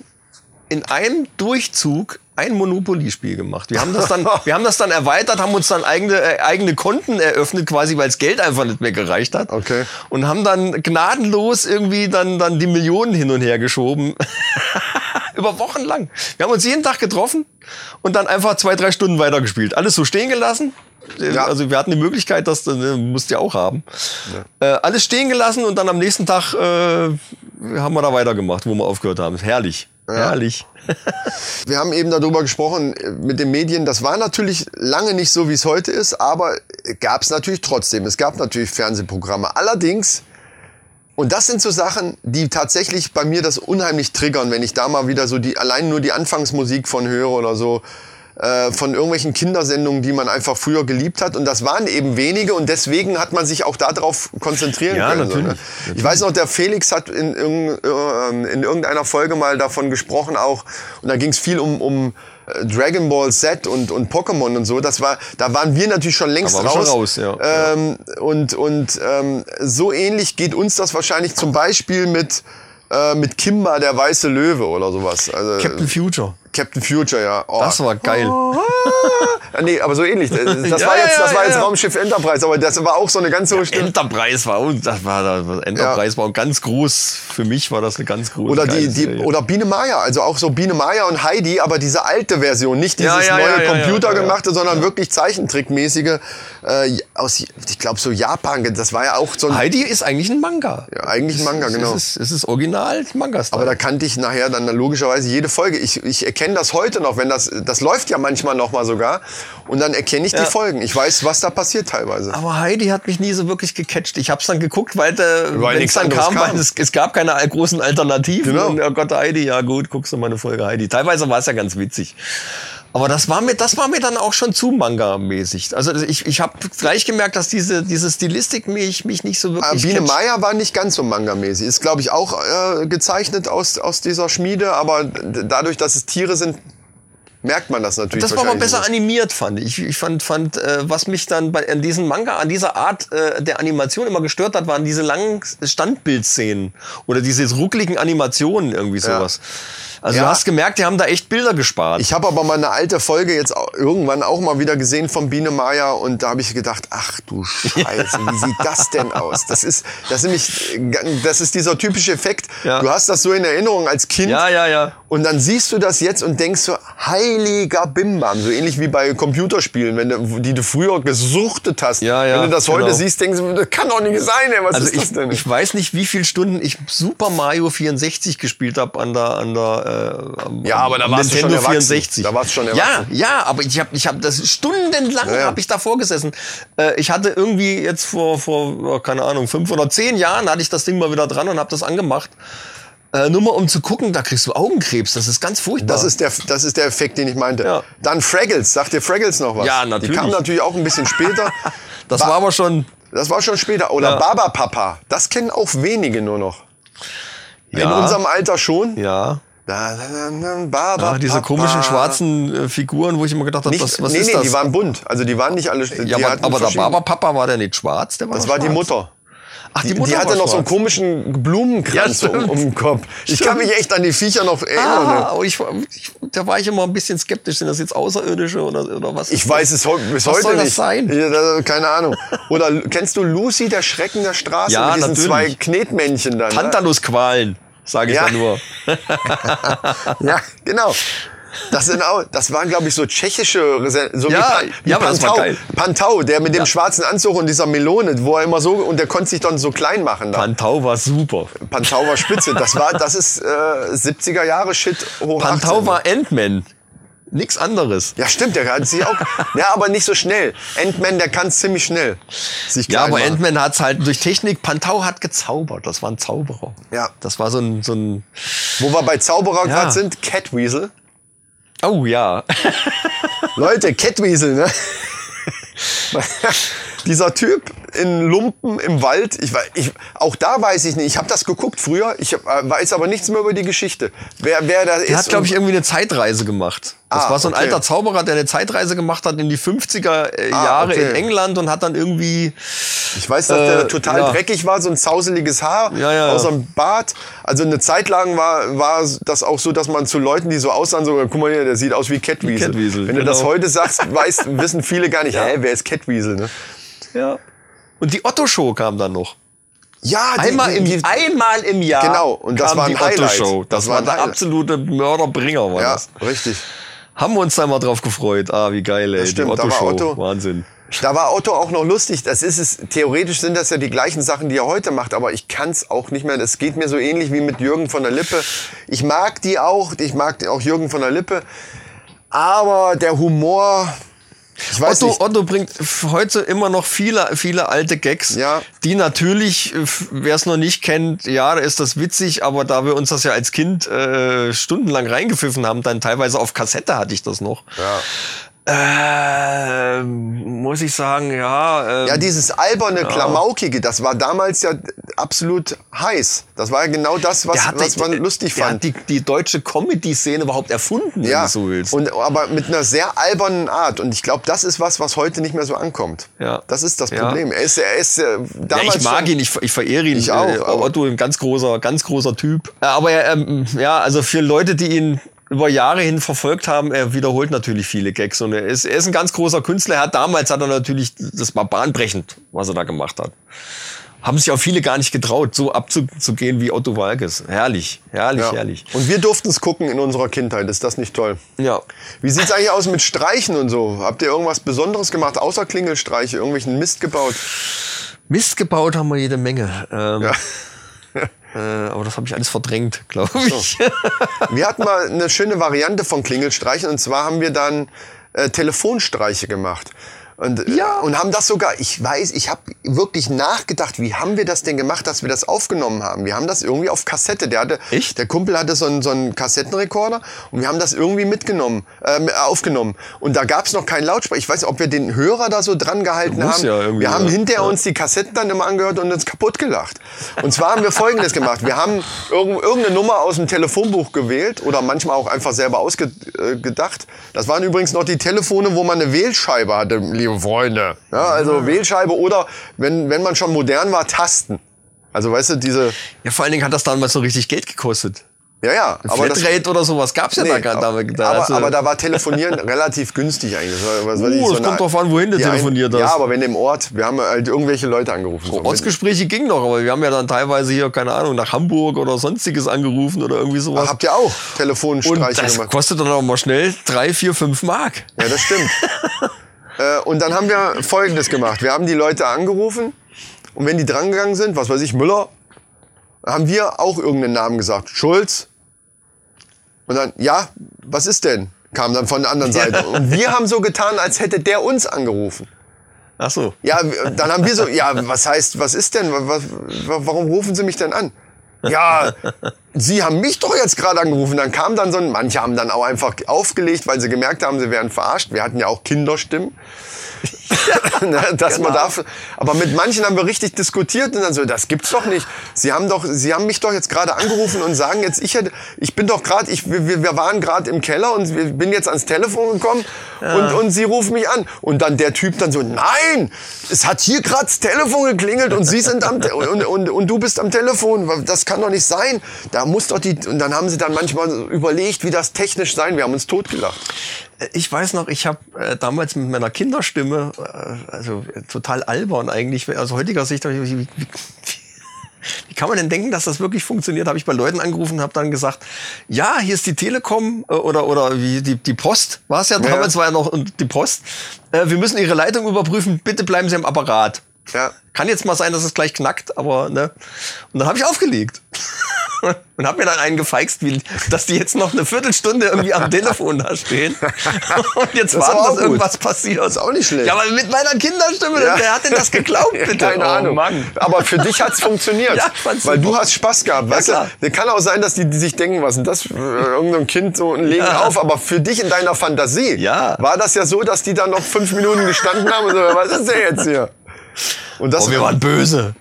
in einem Durchzug ein Monopoly-Spiel gemacht. Wir haben das dann, wir haben das dann erweitert, haben uns dann eigene, äh, eigene Konten eröffnet, quasi, weil das Geld einfach nicht mehr gereicht hat. Okay. Und haben dann gnadenlos irgendwie dann, dann die Millionen hin und her geschoben. Über Wochen lang. Wir haben uns jeden Tag getroffen und dann einfach zwei, drei Stunden weitergespielt. Alles so stehen gelassen. Ja. Also wir hatten die Möglichkeit, das äh, musst du ja auch haben. Äh, alles stehen gelassen und dann am nächsten Tag äh, haben wir da weitergemacht, wo wir aufgehört haben. Herrlich. Herrlich. Wir haben eben darüber gesprochen äh, mit den Medien. Das war natürlich lange nicht so, wie es heute ist, aber gab es natürlich trotzdem. Es gab natürlich Fernsehprogramme. Allerdings, und das sind so Sachen, die tatsächlich bei mir das unheimlich triggern, wenn ich da mal wieder so die allein nur die Anfangsmusik von höre oder so äh, von irgendwelchen Kindersendungen, die man einfach früher geliebt hat. Und das waren eben wenige und deswegen hat man sich auch darauf konzentrieren Ja, können. So, ne? natürlich, Ich weiß noch, der Felix hat in, äh, in irgendeiner Folge mal davon gesprochen auch. Und da ging es viel um, um Dragon Ball Z und, und Pokémon und so. Das war, da waren wir natürlich schon längst Da waren wir raus. schon raus, ja. Ähm, und und ähm, so ähnlich geht uns das wahrscheinlich zum Beispiel mit, äh, mit Kimba, der weiße Löwe oder sowas. Also, Captain Future. Captain Future, ja. Oh. Das war geil. Ah, nee, aber so ähnlich. Das, das Ja, war jetzt, das war jetzt ja. Raumschiff Enterprise, aber das war auch so eine ganz hohe Stimme. Enterprise war, und das war, Enterprise war ganz groß. Für mich war das eine ganz große Oder die, die Serie. oder Biene Maya, also auch so Biene Maya und Heidi, aber diese alte Version, nicht dieses neue Computergemachte, sondern wirklich Zeichentrickmäßige äh, aus, ich glaube so Japan. Das war ja auch so ein Heidi ist eigentlich ein Manga. ja, eigentlich ein Manga, genau. Es ist, es ist original manga Aber da kannte ich nachher dann logischerweise jede Folge. Ich, ich erkenne das heute noch, wenn das, das läuft ja manchmal noch mal sogar. Und dann erkenne ich die Folgen. Ich weiß, was da passiert teilweise. Aber Heidi hat mich nie so wirklich gecatcht. Ich hab's dann geguckt, weil, der, Weil wenn es dann kam, kam. weil es, es gab keine großen Alternativen. Genau. Und, oh Gott, Heidi, ja gut, guckst du mal eine Folge Heidi. Teilweise war es ja ganz witzig. Aber das war mir, das war mir dann auch schon zu Manga-mäßig. Also ich, ich habe gleich gemerkt, dass diese, diese Stilistik mich, mich nicht so wirklich Biene catcht. Maya war nicht ganz so Manga-mäßig. Ist, glaube ich, auch äh, gezeichnet aus, aus dieser Schmiede, aber dadurch, dass es Tiere sind, merkt man das natürlich. Das war wahrscheinlich besser nicht. animiert, fand ich. Ich fand, fand äh, was mich dann bei an diesem Manga, an dieser Art äh, der Animation immer gestört hat, waren diese langen Standbildszenen oder diese ruckligen Animationen, irgendwie sowas. Also Ja. du hast gemerkt, die haben da echt Bilder gespart. Ich habe aber mal eine alte Folge jetzt irgendwann auch mal wieder gesehen von Biene Maya und da habe ich gedacht, ach du Scheiße, wie sieht das denn aus? Das ist, das ist nämlich, das ist dieser typische Effekt. Ja. Du hast das so in Erinnerung als Kind. ja, ja, ja. Und dann siehst du das jetzt und denkst so, heiliger Bimbam. So ähnlich wie bei Computerspielen, wenn du, die du früher gesuchtet hast. Ja, ja, wenn du das heute genau. siehst, denkst du, das kann doch nicht sein, ey. Was Also ist das ich, denn? ich weiß nicht, wie viele Stunden ich Super Mario 64 gespielt habe an der an der äh, am- Ja, aber da warst du schon Nintendo erwachsen. 64. Da warst du schon Ja, erwachsen. ja, aber ich habe ich habe das stundenlang Ja, ja. habe ich davor gesessen. Äh, ich hatte irgendwie jetzt vor vor oh, keine Ahnung fünf oder zehn Jahren hatte ich das Ding mal wieder dran und habe das angemacht. Äh, nur mal um zu gucken, da kriegst du Augenkrebs. Das ist ganz furchtbar. Das ist, der, das ist der Effekt, den ich meinte. Ja. Dann Fraggles. Sagt dir Fraggles noch was? Ja, natürlich. Die kamen natürlich auch ein bisschen später. das Ba- war aber schon Das war schon später. Oder Ja. Baba Papa. Das kennen auch wenige nur noch. In Ja. unserem Alter schon. ja. Da, da, da, da, Baba Ah, diese komischen schwarzen äh, Figuren, wo ich immer gedacht habe, was, was nee, ist nee, das? die waren bunt. Also die waren nicht alle. Ja, aber, aber der Barberpapa war der nicht schwarz, der war Das doch war die schwarz. Mutter. Ach, die, Die, Mutter die hatte noch so einen schwarz. komischen Blumenkranz Ja, um, stimmt. um den Kopf. Ich kann mich echt an die Viecher noch erinnern. Ah, ich, ich, da war ich immer ein bisschen skeptisch. Sind das jetzt Außerirdische oder, oder was? Ich weiß es heu- bis Was heute soll das sein? Da- keine Ahnung. Oder kennst du Lucy, der Schrecken der Straße? Ja, Mit diesen natürlich. zwei Knetmännchen dann. Ne? Tantalusqualen, sage ich Ja. da nur. Ja, genau. Das sind auch, das waren glaube ich so tschechische, Rese- so Ja, wie, wie ja, Pantau. Pantau, der mit dem schwarzen Anzug und dieser Melone, wo er immer so und der konnte sich dann so klein machen. Da. Pantau war super. Pantau war spitze. Das war, das ist äh, 70er Jahre Shit hoch. Pantau 18. war Ant-Man. Nix anderes. Ja, stimmt, der kann sich auch. ja, aber nicht so schnell. Ant-Man, der kann ziemlich schnell. Sich Ja, aber machen. Ant-Man hat's halt durch Technik. Pantau hat gezaubert. Das war ein Zauberer. Ja. Das war so ein, so ein. Wo wir bei Zauberer Ja. gerade sind, Catweasel. Oh ja. Leute, Catweasel, ne? Dieser Typ in Lumpen im Wald, ich, ich, auch da weiß ich nicht, ich habe das geguckt früher, ich äh, weiß aber nichts mehr über die Geschichte. Wer, wer da ist. Der hat, glaube ich, irgendwie eine Zeitreise gemacht. Das Ah, war so ein okay. alter Zauberer, der eine Zeitreise gemacht hat in die 50er äh, Ah, Jahre okay. in England und hat dann irgendwie. Ich weiß, dass der Äh, total ja. dreckig war, so ein zauseliges Haar Ja, ja. außer dem Bart. Also eine Zeit lang war, war das auch so, dass man zu Leuten, die so aussahen, so, guck mal hier, der sieht aus wie Catweasel. Catweasel, Wenn du genau. das heute sagst, weißt, wissen viele gar nicht, hä, wer ist Catweasel, ne? Ja. Und die Otto-Show kam dann noch. Ja, die- Einmal im, die- einmal im Jahr Genau, und das war ein die Highlight. Otto-Show. Das, Das war der absolute Mörderbringer, war Ja, das. richtig. Haben wir uns da mal drauf gefreut. Ah, wie geil, ey. Das stimmt, die da war Otto-Show. Otto. Wahnsinn. Da war Otto auch noch lustig. Das ist es. Theoretisch sind das ja die gleichen Sachen, die er heute macht, aber ich kann es auch nicht mehr. Das geht mir so ähnlich wie mit Jürgen von der Lippe. Ich mag die auch. Ich mag auch Jürgen von der Lippe. Aber der Humor. Ich weiß Otto, nicht. Otto bringt heute immer noch viele, viele alte Gags, Ja. die natürlich, wer es noch nicht kennt, ja, da ist das witzig, aber da wir uns das ja als Kind äh, stundenlang reingepfiffen haben, dann teilweise auf Kassette hatte ich das noch. Ja. Äh, muss ich sagen, ja. Äh, Ja, dieses alberne, klamaukige, das war damals ja absolut heiß. Das war ja genau das, was, hat was man die- lustig der fand. hat die, die deutsche Comedy-Szene überhaupt erfunden, wenn ja, du so willst. und aber mit einer sehr albernen Art. Und ich glaube, das ist was, was heute nicht mehr so ankommt. Ja. Das ist das Ja. Problem. Er ist, er ist äh, Ja, damals ich mag schon, ihn, ich, ich verehre ihn. Ich auch, Äh, Otto, ein ganz großer, ganz großer Typ. Äh, Aber ähm, ja, also für Leute, die ihn über Jahre hin verfolgt haben, er wiederholt natürlich viele Gags und er ist, er ist ein ganz großer Künstler. Er hat damals hat er natürlich, das war bahnbrechend, was er da gemacht hat. Haben sich auch viele gar nicht getraut, so abzugehen wie Otto Walkes. Herrlich, herrlich, Ja. herrlich. Und wir durften es gucken in unserer Kindheit. Ist das nicht toll? Ja. Wie sieht's eigentlich aus mit Streichen und so? Habt ihr irgendwas Besonderes gemacht, außer Klingelstreiche? Irgendwelchen Mist gebaut? Mist gebaut haben wir jede Menge. Ähm, Ja. äh, aber das habe ich alles verdrängt, glaube ich. Wir hatten mal eine schöne Variante von Klingelstreichen und zwar haben wir dann äh, Telefonstreiche gemacht. Und, Ja. äh, und haben das sogar, ich weiß, ich habe wirklich nachgedacht, wie haben wir das denn gemacht, dass wir das aufgenommen haben? Wir haben das irgendwie auf Kassette. Der hatte, Echt? der Kumpel hatte so einen, so einen Kassettenrekorder und wir haben das irgendwie mitgenommen, ähm, aufgenommen. Und da gab es noch keinen Lautsprecher. Ich weiß nicht, ob wir den Hörer da so dran gehalten haben. ja irgendwie, wir haben ja. hinterher Ja. uns die Kassetten dann immer angehört und uns kaputt gelacht. Und zwar haben wir Folgendes gemacht. Wir haben irgend- irgendeine Nummer aus dem Telefonbuch gewählt oder manchmal auch einfach selber ausgedacht. Das waren übrigens noch die Telefone, wo man eine Wählscheibe hatte, liebe Freunde. Ja, also Wählscheibe oder, wenn, wenn man schon modern war, Tasten. Also weißt du, diese... Ja, vor allen Dingen hat das damals so richtig Geld gekostet. Ja, ja. Aber das, Flatrate oder sowas gab's ja Nee, da gar aber, da, aber, also- aber da war Telefonieren relativ günstig eigentlich. Das war- was weiß Uh, ich, es kommt drauf an, wohin du telefoniert hast. Ja, aber wenn im Ort, wir haben halt irgendwelche Leute angerufen. so. Ortsgespräche ging noch, aber wir haben ja dann teilweise hier, keine Ahnung, nach Hamburg oder sonstiges angerufen oder irgendwie sowas. Habt ihr auch Und Telefonstreiche das gemacht? kostet dann auch mal schnell drei, vier, fünf Mark. Ja, das stimmt. äh, und dann haben wir Folgendes gemacht. Wir haben die Leute angerufen und wenn die drangegangen sind, was weiß ich, Müller, haben wir auch irgendeinen Namen gesagt. Schulz. Und dann, ja, was ist denn? Kam dann von der anderen Seite. Und wir haben so getan, als hätte der uns angerufen. Ach so. Ja, dann haben wir so, ja, was heißt, was ist denn? Was, warum rufen Sie mich denn an? Ja, Sie haben mich doch jetzt gerade angerufen. Dann kam dann so ein, manche haben dann auch einfach aufgelegt, weil sie gemerkt haben, sie werden verarscht. Wir hatten ja auch Kinderstimmen. Dass man darf, aber mit manchen haben wir richtig diskutiert und dann so, das gibt's doch nicht. Sie haben doch, Sie haben mich doch jetzt gerade angerufen und sagen jetzt, ich hätte, ich bin doch gerade, ich, wir, wir waren gerade im Keller und wir bin jetzt ans Telefon gekommen und, und Sie rufen mich an. Und dann der Typ dann so, nein, es hat hier gerade das Telefon geklingelt und Sie sind am, und, und, und du bist am Telefon. Das kann doch nicht sein. Da muss doch die, und dann haben sie dann manchmal überlegt, wie das technisch sein. Wir haben uns totgelacht. Ich weiß noch, ich habe äh, damals mit meiner Kinderstimme, äh, also äh, total albern eigentlich, aus heutiger Sicht, ich, wie, wie, wie, kann man denn denken, dass das wirklich funktioniert? Habe ich bei Leuten angerufen und habe dann gesagt, ja, hier ist die Telekom äh, oder oder wie die die Post war es ja Ja. damals war ja noch und die Post. Äh, wir müssen Ihre Leitung überprüfen. Bitte bleiben Sie am Apparat. Ja. Kann jetzt mal sein, dass es gleich knackt, aber ne. Und dann habe ich aufgelegt. Und habe mir dann einen gefeixt, wie, dass die jetzt noch eine Viertelstunde irgendwie am Telefon da stehen. Und jetzt Das warten, dass gut. irgendwas passiert. Das ist auch nicht schlecht. Ja, aber mit meiner Kinderstimme, Ja. wer hat denn das geglaubt, bitte? Keine oh, Ahnung. Mann. Aber für dich hat's funktioniert. Ja, weil du hast Spaß gehabt. weißt klar. du? Kann auch sein, dass die, die sich denken, was ist denn das? äh, Irgendein Kind so und legen Ja. auf. Aber für dich in deiner Fantasie Ja. war das ja so, dass die dann noch fünf Minuten gestanden haben und so, was ist der jetzt hier? Und das, Oh, wir waren böse.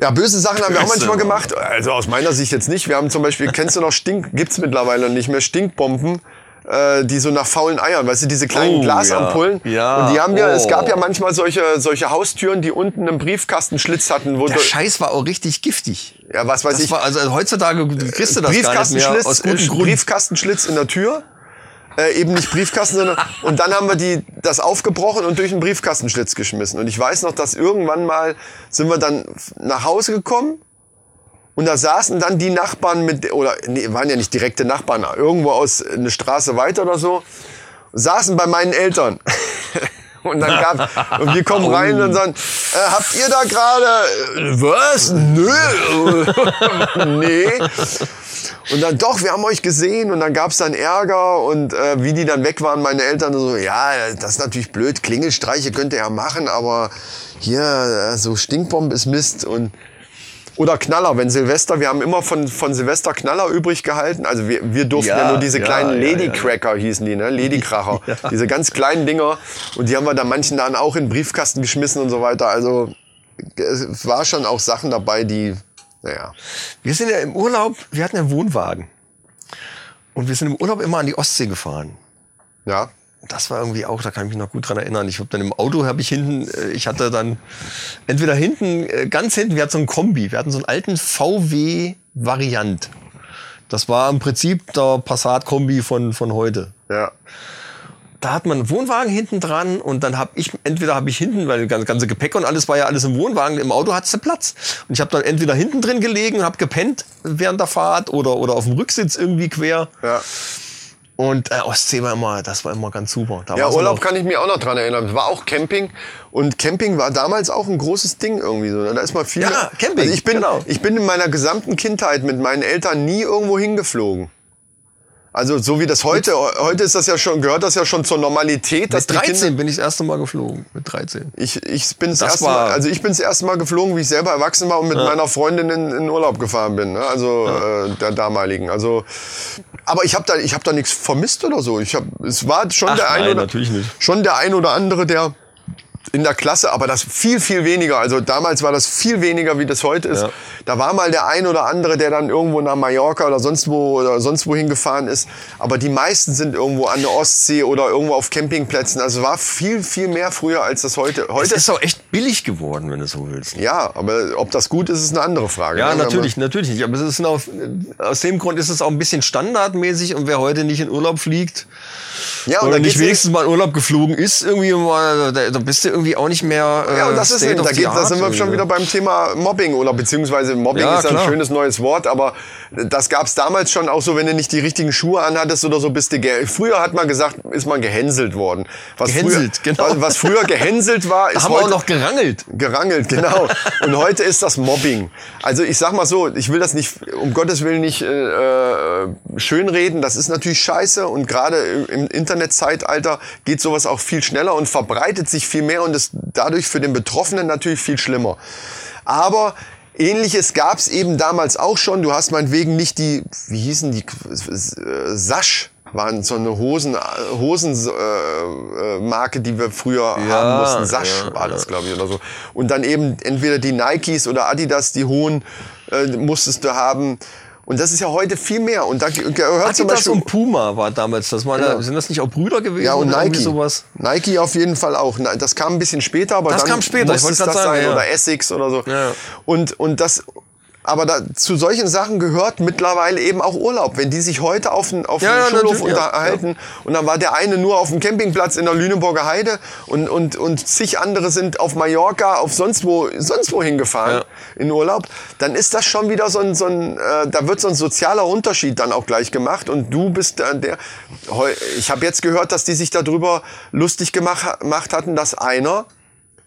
Ja, böse Sachen haben wir auch manchmal gemacht. Also aus meiner Sicht jetzt nicht. Wir haben zum Beispiel, kennst du noch Stink, gibt's mittlerweile nicht mehr, Stinkbomben, äh, die so nach faulen Eiern, weißt du, diese kleinen Oh, Glasampullen. ja. Ja. Und die haben wir, es Oh. gab ja manchmal solche, solche Haustüren, die unten einen Briefkastenschlitz hatten, wo Der Scheiß war auch richtig giftig. ja, was weiß Das ich, war, also heutzutage kriegst du das gar nicht mehr Briefkastenschlitz, aus gutem Grund. Briefkastenschlitz in der Tür. Äh, eben nicht Briefkasten, sondern und dann haben wir die das aufgebrochen und durch den Briefkastenschlitz geschmissen. Und ich weiß noch, dass irgendwann mal sind wir dann nach Hause gekommen und da saßen dann die Nachbarn mit oder nee, waren ja nicht direkte Nachbarn, irgendwo aus eine Straße weiter oder so, saßen bei meinen Eltern. Und dann gab und wir kommen rein und sagen, äh, habt ihr da gerade äh, was? Nö. nee. Und dann doch, wir haben euch gesehen und dann gab's dann Ärger und äh, wie die dann weg waren, meine Eltern so, ja, das ist natürlich blöd, Klingelstreiche könnt ihr ja machen, aber hier äh, so Stinkbombe ist Mist und oder Knaller, wenn Silvester, wir haben immer von, von Silvester Knaller übrig gehalten. Also wir, wir durften ja, Ja, nur diese ja, kleinen ja, Ladycracker hießen die, ne? Ladykracher. Diese ganz kleinen Dinger. Und die haben wir dann manchen dann auch in den Briefkasten geschmissen und so weiter. Also es war schon auch Sachen dabei, die, naja. Wir sind ja im Urlaub, wir hatten ja einen Wohnwagen. Und wir sind im Urlaub immer an die Ostsee gefahren. Ja. Das war irgendwie auch, da kann ich mich noch gut dran erinnern. Ich habe dann im Auto, habe ich hinten, äh, ich hatte dann entweder hinten, äh, ganz hinten, wir hatten so einen Kombi, wir hatten so einen alten VW Variant. Das war im Prinzip der Passat-Kombi von, von heute. Ja. Da hat man einen Wohnwagen hinten dran und dann habe ich, entweder habe ich hinten, weil das ganze Gepäck und alles war ja alles im Wohnwagen, im Auto hat's Platz. Und ich habe dann entweder hinten drin gelegen und habe gepennt während der Fahrt oder, oder auf dem Rücksitz irgendwie quer. Ja. Und äh, Ostsee war immer, das war immer ganz super. Da Ja, Urlaub kann ich mich auch noch dran erinnern. Es war auch Camping und Camping war damals auch ein großes Ding irgendwie so. Da ist mal viel. Ja, Camping, Also ich bin, genau. ich bin in meiner gesamten Kindheit mit meinen Eltern nie irgendwo hingeflogen. Also so wie das heute, heute ist das ja schon, gehört das ja schon zur Normalität, dass Mit die 13 Kinder, bin ich das erste Mal geflogen. Mit 13. ich, ich bin das, Das erste Mal, also ich bin das erste Mal geflogen, wie ich selber erwachsen war und mit meiner Freundin in, in Urlaub gefahren bin, ne? also äh, der damaligen. Also, aber ich habe da, ich habe da nichts vermisst oder so. Ich habe, es war schon Ach der ein nein, oder natürlich nicht. schon der ein oder andere, der in der Klasse, aber das viel, viel weniger. Also damals war das viel weniger, wie das heute ist. Ja. Da war mal der ein oder andere, der dann irgendwo nach Mallorca oder sonst wo oder sonst wohin gefahren ist. Aber die meisten sind irgendwo an der Ostsee oder irgendwo auf Campingplätzen. Also war viel, viel mehr früher als das heute. Es Heute ist auch echt billig geworden, wenn du so willst. ja, aber ob das gut ist, ist eine andere Frage. Ja, ne? Natürlich, natürlich nicht. Aber es ist auf, aus dem Grund ist es auch ein bisschen standardmäßig und wer heute nicht in Urlaub fliegt ja, und oder dann nicht wenigstens mal in Urlaub geflogen ist, irgendwie mal, da, da bist du irgendwie auch nicht mehr. Äh, Ja, und das ist State da, geht, da sind wir schon wieder beim Thema Mobbing oder beziehungsweise Mobbing Ja, ist ein schönes neues Wort, aber das gab es damals schon auch so, wenn du nicht die richtigen Schuhe anhattest oder so, bist du früher hat man gesagt, ist man gehänselt worden. Was Gehänselt, früher, genau. was, was früher gehänselt war, Da ist haben wir auch heute noch gerangelt. gerangelt, genau. Und heute ist das Mobbing. Also ich sag mal so, ich will das nicht, um Gottes Willen nicht äh, äh, schönreden. Das ist natürlich scheiße und gerade im Internetzeitalter geht sowas auch viel schneller und verbreitet sich viel mehr und ist dadurch für den Betroffenen natürlich viel schlimmer. Aber Ähnliches gab's eben damals auch schon. Du hast meinetwegen nicht die, wie hießen die, äh, Sasch waren so eine Hosen, Hosenmarke, äh, Marke, die wir früher haben mussten. Sasch ja, war das, glaube ich, oder so. Und dann eben entweder die Nikes oder Adidas, die hohen, äh, musstest du haben. Und das ist ja heute viel mehr. Und da ge- gehört zum Beispiel... und Puma war damals, das waren, Ja. sind das nicht auch Brüder gewesen? ja, und Nike. Sowas? Nike auf jeden Fall auch. Das kam ein bisschen später, aber Das dann kam später, ich muss wollte das sagen, sein. ja. Oder Essex oder so. Ja. Und, und das... Aber da, zu solchen Sachen gehört mittlerweile eben auch Urlaub. Wenn die sich heute auf den, auf Ja, dem Schulhof natürlich, ja, unterhalten und dann war der eine nur auf dem Campingplatz in der Lüneburger Heide und, und, und zig andere sind auf Mallorca, auf sonst wo, sonst wo hingefahren Ja. in Urlaub, dann ist das schon wieder so ein, so ein äh, da wird so ein sozialer Unterschied dann auch gleich gemacht und du bist dann der, ich habe jetzt gehört, dass die sich darüber lustig gemacht, gemacht hatten, dass einer,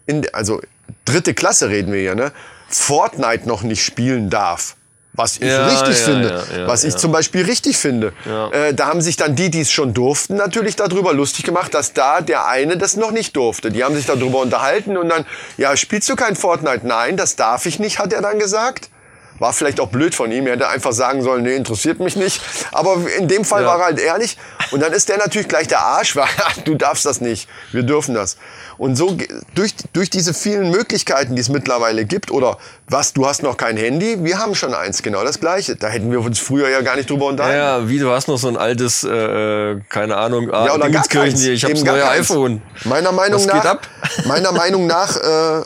in, also dritte Klasse reden wir hier, ne, Fortnite noch nicht spielen darf. Was ich Ja, richtig ja, finde. ja, was ich zum Beispiel richtig finde. Äh, da haben sich dann die, die es schon durften, natürlich darüber lustig gemacht, dass da der eine das noch nicht durfte. Die haben sich darüber unterhalten und dann, ja, spielst du kein Fortnite? Nein, das darf ich nicht, hat er dann gesagt. War vielleicht auch blöd von ihm. Er hätte einfach sagen sollen, nee, interessiert mich nicht. Aber in dem Fall Ja. war er halt ehrlich. Und dann ist der natürlich gleich der Arsch, weil du darfst das nicht. Wir dürfen das. Und so durch, durch diese vielen Möglichkeiten, die es mittlerweile gibt, oder was, du hast noch kein Handy, wir haben schon eins, genau das Gleiche. Da hätten wir uns früher ja gar nicht drüber unterhalten. Ja, wie du hast noch so ein altes, äh, keine Ahnung, ah, Ja, oder gar keins. hier, ich habe das neue keins. iPhone. Meiner Meinung Was nach, geht ab? meiner Meinung nach äh,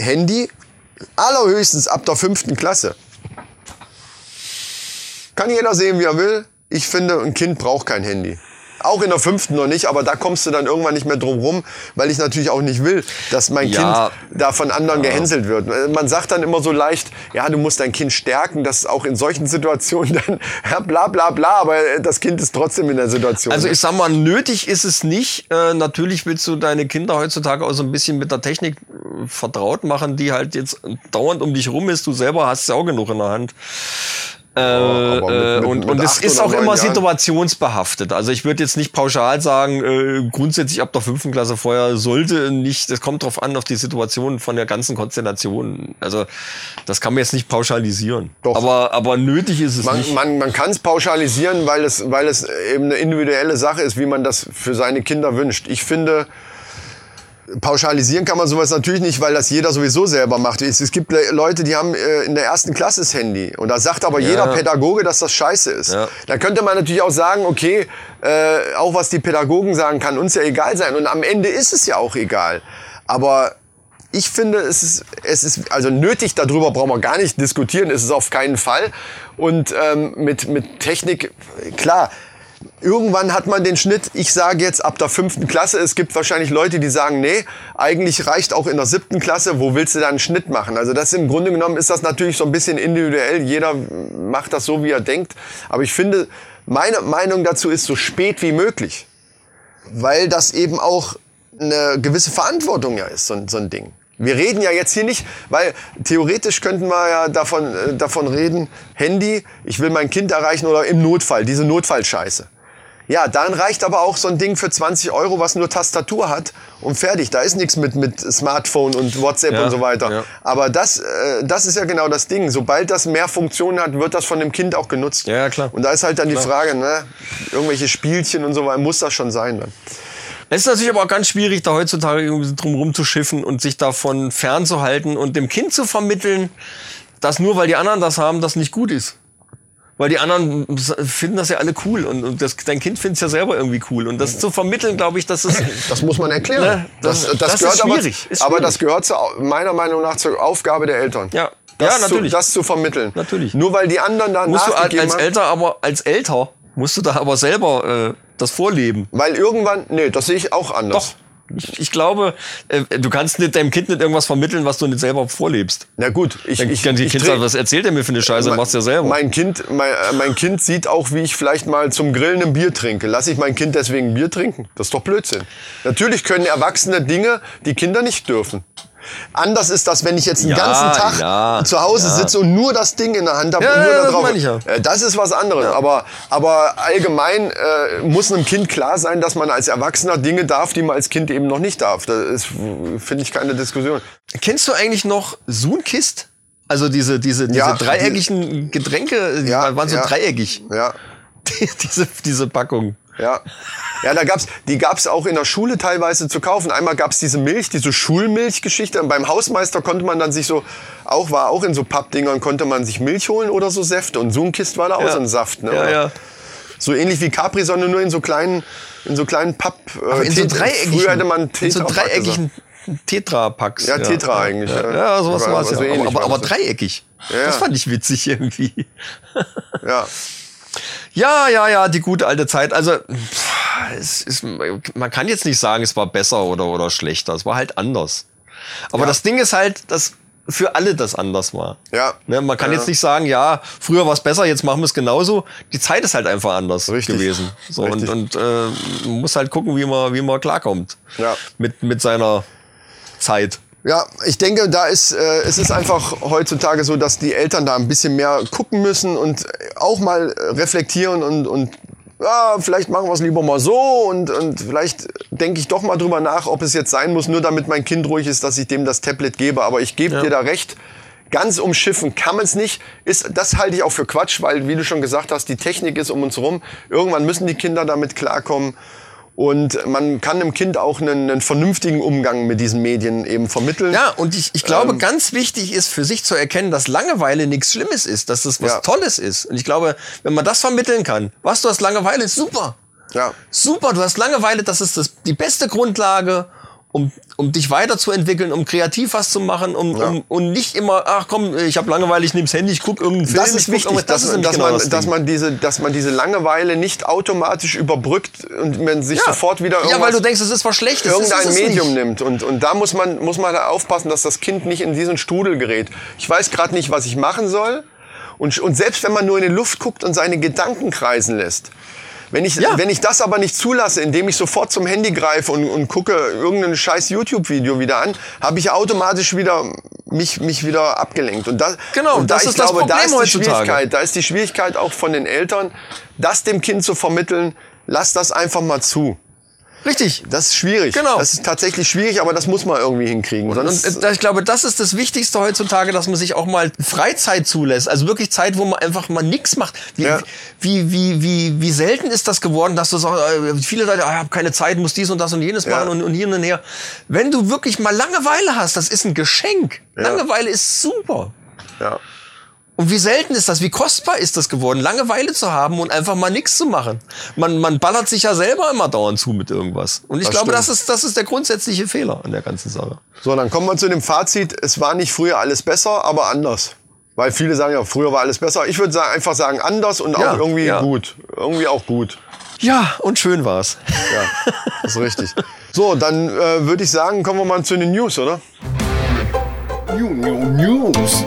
Handy allerhöchstens ab der fünften Klasse. Kann jeder sehen, wie er will. Ich finde, ein Kind braucht kein Handy. Auch in der fünften noch nicht, aber da kommst du dann irgendwann nicht mehr drum rum, weil ich natürlich auch nicht will, dass mein Ja. Kind da von anderen gehänselt wird. Man sagt dann immer so leicht, ja, du musst dein Kind stärken, dass auch in solchen Situationen dann, ja, bla bla bla, aber das Kind ist trotzdem in der Situation. Also ich sag mal, nötig ist es nicht. Äh, natürlich willst du deine Kinder heutzutage auch so ein bisschen mit der Technik äh, vertraut machen, die halt jetzt dauernd um dich rum ist. Du selber hast ja auch genug in der Hand. Äh, mit- und mit und es ist auch immer Jahren. situationsbehaftet. Also ich würde jetzt nicht pauschal sagen, äh, grundsätzlich ab der fünften Klasse vorher sollte nicht, das kommt drauf an, auf die Situation von der ganzen Konstellation. Also das kann man jetzt nicht pauschalisieren. Doch. Aber, aber nötig ist es Man, nicht. man, man kann es pauschalisieren, weil es, weil es eben eine individuelle Sache ist, wie man das für seine Kinder wünscht. Ich finde, pauschalisieren kann man sowas natürlich nicht, weil das jeder sowieso selber macht. Es, es gibt Le- Leute, die haben äh, in der ersten Klasse das Handy. Und da sagt aber jeder Pädagoge, dass das scheiße ist. Ja. Da könnte man natürlich auch sagen, okay, äh, auch was die Pädagogen sagen, kann uns ja egal sein. Und am Ende ist es ja auch egal. Aber ich finde, es ist, es ist, also nötig, darüber brauchen wir gar nicht diskutieren, ist es auf keinen Fall. Und ähm, mit, mit Technik, klar, irgendwann hat man den Schnitt, ich sage jetzt ab der fünften Klasse, es gibt wahrscheinlich Leute, die sagen, nee, eigentlich reicht auch in der siebten Klasse, wo willst du da einen Schnitt machen? Also das im Grunde genommen ist das natürlich so ein bisschen individuell, jeder macht das so, wie er denkt. Aber ich finde, meine Meinung dazu ist so spät wie möglich. Weil das eben auch eine gewisse Verantwortung ja ist, so, ein- so ein Ding. Wir reden ja jetzt hier nicht, weil theoretisch könnten wir ja davon, äh, davon reden, Handy, ich will mein Kind erreichen oder im Notfall, diese Notfallscheiße. Ja, dann reicht aber auch so ein Ding für 20 Euro, was nur Tastatur hat und fertig. Da ist nichts mit, mit Smartphone und WhatsApp Ja, und so weiter. ja. Aber das, äh, das ist ja genau das Ding. Sobald das mehr Funktionen hat, wird das von dem Kind auch genutzt. Ja, ja, klar. Und da ist halt dann die Frage, ne, irgendwelche Spielchen und so weiter, muss das schon sein dann. Es ist natürlich aber auch ganz schwierig, da heutzutage irgendwie drum rumzuschiffen und sich davon fernzuhalten und dem Kind zu vermitteln, dass nur weil die anderen das haben, das nicht gut ist. Weil die anderen finden das ja alle cool und, und das, dein Kind findet es ja selber irgendwie cool. Und das zu vermitteln, glaube ich, das ist. Das muss man erklären. Ne, das- das ist schwierig, ist aber, aber schwierig. das gehört zu, meiner Meinung nach zur Aufgabe der Eltern. Ja. Das Ja, natürlich. Zu, das zu vermitteln. Natürlich. Nur weil die anderen da musst du als, als haben. Elter, aber als Älter musst du da aber selber äh, das vorleben. Weil irgendwann, nee, das sehe ich auch anders. Doch. Ich, ich glaube, äh, du kannst nicht deinem Kind nicht irgendwas vermitteln, was du nicht selber vorlebst. Na gut, ich, Dann ich, kann die ich Kind dreh- sagen, was erzählt er mir für eine Scheiße, mein- machst ja selber. Mein Kind, mein, äh, mein Kind sieht auch, wie ich vielleicht mal zum Grillen ein Bier trinke. Lass ich mein Kind deswegen Bier trinken? Das ist doch Blödsinn. Natürlich können Erwachsene Dinge, die Kinder nicht dürfen. Anders ist das, wenn ich jetzt den Ja, ganzen Tag ja, zu Hause ja. sitze und nur das Ding in der Hand habe und nur da das drauf. ja. Äh, Das ist was anderes. Aber, aber allgemein äh, muss einem Kind klar sein, dass man als Erwachsener Dinge darf, die man als Kind eben noch nicht darf. Das ist, finde ich, keine Diskussion. Kennst du eigentlich noch Sunkist? Also diese, diese, diese dreieckigen Getränke, die waren so dreieckig. Ja. diese, diese Packung. Ja. Ja, da gab's, die gab's auch in der Schule teilweise zu kaufen. Einmal gab's diese Milch, diese Schulmilchgeschichte. Und beim Hausmeister konnte man dann sich so, auch war auch in so Pappdingern, konnte man sich Milch holen oder so Säfte. Und so ein Kist war da auch Ja. so ein Saft. Ne? Ja, ja. So ähnlich wie Capri, sondern nur in so kleinen, in so kleinen Papp. Äh, in so dreieckigen, Früher hätte man in so Tetra dreieckigen Tetra-Packs. Ja, Tetra eigentlich, Ja, ja. sowas war es ja. so ähnlich aber, aber, aber dreieckig. Das fand ich witzig irgendwie. Ja. Ja, ja, ja, die gute alte Zeit. Also, es ist, man kann jetzt nicht sagen, es war besser oder, oder schlechter. Es war halt anders. Aber das Ding ist halt, dass für alle das anders war. Ja. Ne, man kann Ja. jetzt nicht sagen, ja, früher war es besser, jetzt machen wir es genauso. Die Zeit ist halt einfach anders Richtig. gewesen. So, Richtig. und und äh, man muss halt gucken, wie man, wie man klarkommt. Ja. Mit, mit seiner Zeit. Ja, ich denke, da ist äh, es ist einfach heutzutage so, dass die Eltern da ein bisschen mehr gucken müssen und auch mal reflektieren und und ja, vielleicht machen wir es lieber mal so und und vielleicht denke ich doch mal drüber nach, ob es jetzt sein muss, nur damit mein Kind ruhig ist, dass ich dem das Tablet gebe. Aber ich gebe dir da recht. Ganz umschiffen kann man es nicht. Ist, das halte ich auch für Quatsch, weil, wie du schon gesagt hast, die Technik ist um uns rum. Irgendwann müssen die Kinder damit klarkommen. Und man kann dem Kind auch einen, einen vernünftigen Umgang mit diesen Medien eben vermitteln. Ja, und ich, ich glaube, Ähm. ganz wichtig ist für sich zu erkennen, dass Langeweile nichts Schlimmes ist, dass das was Ja. Tolles ist. Und ich glaube, wenn man das vermitteln kann, was du hast Langeweile, ist super. Ja. Super, du hast Langeweile, das ist das, die beste Grundlage, um, um dich weiterzuentwickeln, um kreativ was zu machen, um, Ja. um und nicht immer, ach komm, ich habe Langeweile, ich nehme das Handy, ich gucke irgendeinen Film. Das ist guck wichtig, irgendwas. dass, ist dass, genau man, das dass, man diese, dass man diese Langeweile nicht automatisch überbrückt und man sich ja. sofort wieder irgendwas, Ja, weil du denkst, es ist was Schlechtes. Das irgendein ist Medium nicht. nimmt. Und, und da muss man, muss man aufpassen, dass das Kind nicht in diesen Strudel gerät. Ich weiß gerade nicht, was ich machen soll. Und, und selbst wenn man nur in die Luft guckt und seine Gedanken kreisen lässt, wenn ich, Ja. wenn ich das aber nicht zulasse, indem ich sofort zum Handy greife und, und gucke irgendein scheiß YouTube-Video wieder an, habe ich automatisch wieder mich, mich wieder abgelenkt. Und das, Genau, und da, das ist das glaube, da Problem ist die heutzutage. Schwierigkeit. Da ist die Schwierigkeit auch von den Eltern, das dem Kind zu vermitteln, lass das einfach mal zu. Richtig. Das ist schwierig. Genau. Das ist tatsächlich schwierig, aber das muss man irgendwie hinkriegen. Sonst, Und äh, ich glaube, das ist das Wichtigste heutzutage, dass man sich auch mal Freizeit zulässt. Also wirklich Zeit, wo man einfach mal nichts macht. Wie, Ja. wie, wie, wie, wie selten ist das geworden, dass du sagst, äh, viele Leute, ah, ich habe keine Zeit, muss dies und das und jenes Ja. machen und, und hier und her. Wenn du wirklich mal Langeweile hast, das ist ein Geschenk. Langeweile ist super. ja. Und wie selten ist das, wie kostbar ist das geworden, Langeweile zu haben und einfach mal nichts zu machen. Man, man ballert sich ja selber immer dauernd zu mit irgendwas. Und ich Das glaube, stimmt. das ist, das ist der grundsätzliche Fehler an der ganzen Sache. So, dann kommen wir zu dem Fazit. Es war nicht früher alles besser, aber anders. Weil viele sagen ja, früher war alles besser. Ich würde sagen, einfach sagen anders und Ja, auch irgendwie ja. gut. Irgendwie auch gut. Ja, und schön war's. Ja, das ist richtig. So, dann äh, würde ich sagen, kommen wir mal zu den News, oder? News.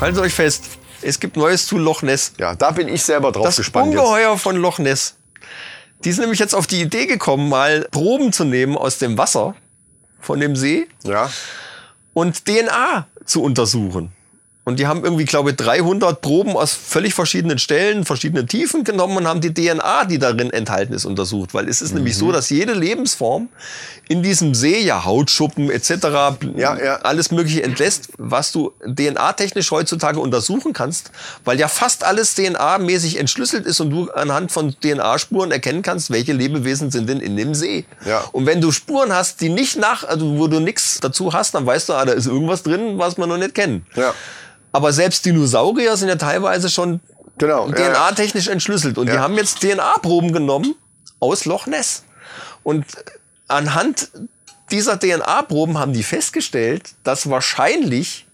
Haltet euch fest, es gibt Neues zu Loch Ness. Ja, da bin ich selber drauf Das gespannt jetzt. Ungeheuer von Loch Ness. Die sind nämlich jetzt auf die Idee gekommen, mal Proben zu nehmen aus dem Wasser von dem See Ja, und DNA zu untersuchen. Und die haben irgendwie, glaube ich, 300 Proben aus völlig verschiedenen Stellen, verschiedenen Tiefen genommen und haben die DNA, die darin enthalten ist, untersucht. Weil es ist nämlich Mhm. so, dass jede Lebensform in diesem See, ja Hautschuppen etc., Ja, ja. alles Mögliche entlässt, was du DNA-technisch heutzutage untersuchen kannst, weil ja fast alles DNA-mäßig entschlüsselt ist und du anhand von DNA-Spuren erkennen kannst, welche Lebewesen sind denn in dem See. Ja. Und wenn du Spuren hast, die nicht nach, also wo du nichts dazu hast, dann weißt du, ah, da ist irgendwas drin, was wir noch nicht kennen. ja. Aber selbst Dinosaurier sind ja teilweise schon Genau, ja, ja. DNA-technisch entschlüsselt. Und die Ja. haben jetzt DNA-Proben genommen aus Loch Ness. Und anhand dieser DNA-Proben haben die festgestellt, dass wahrscheinlich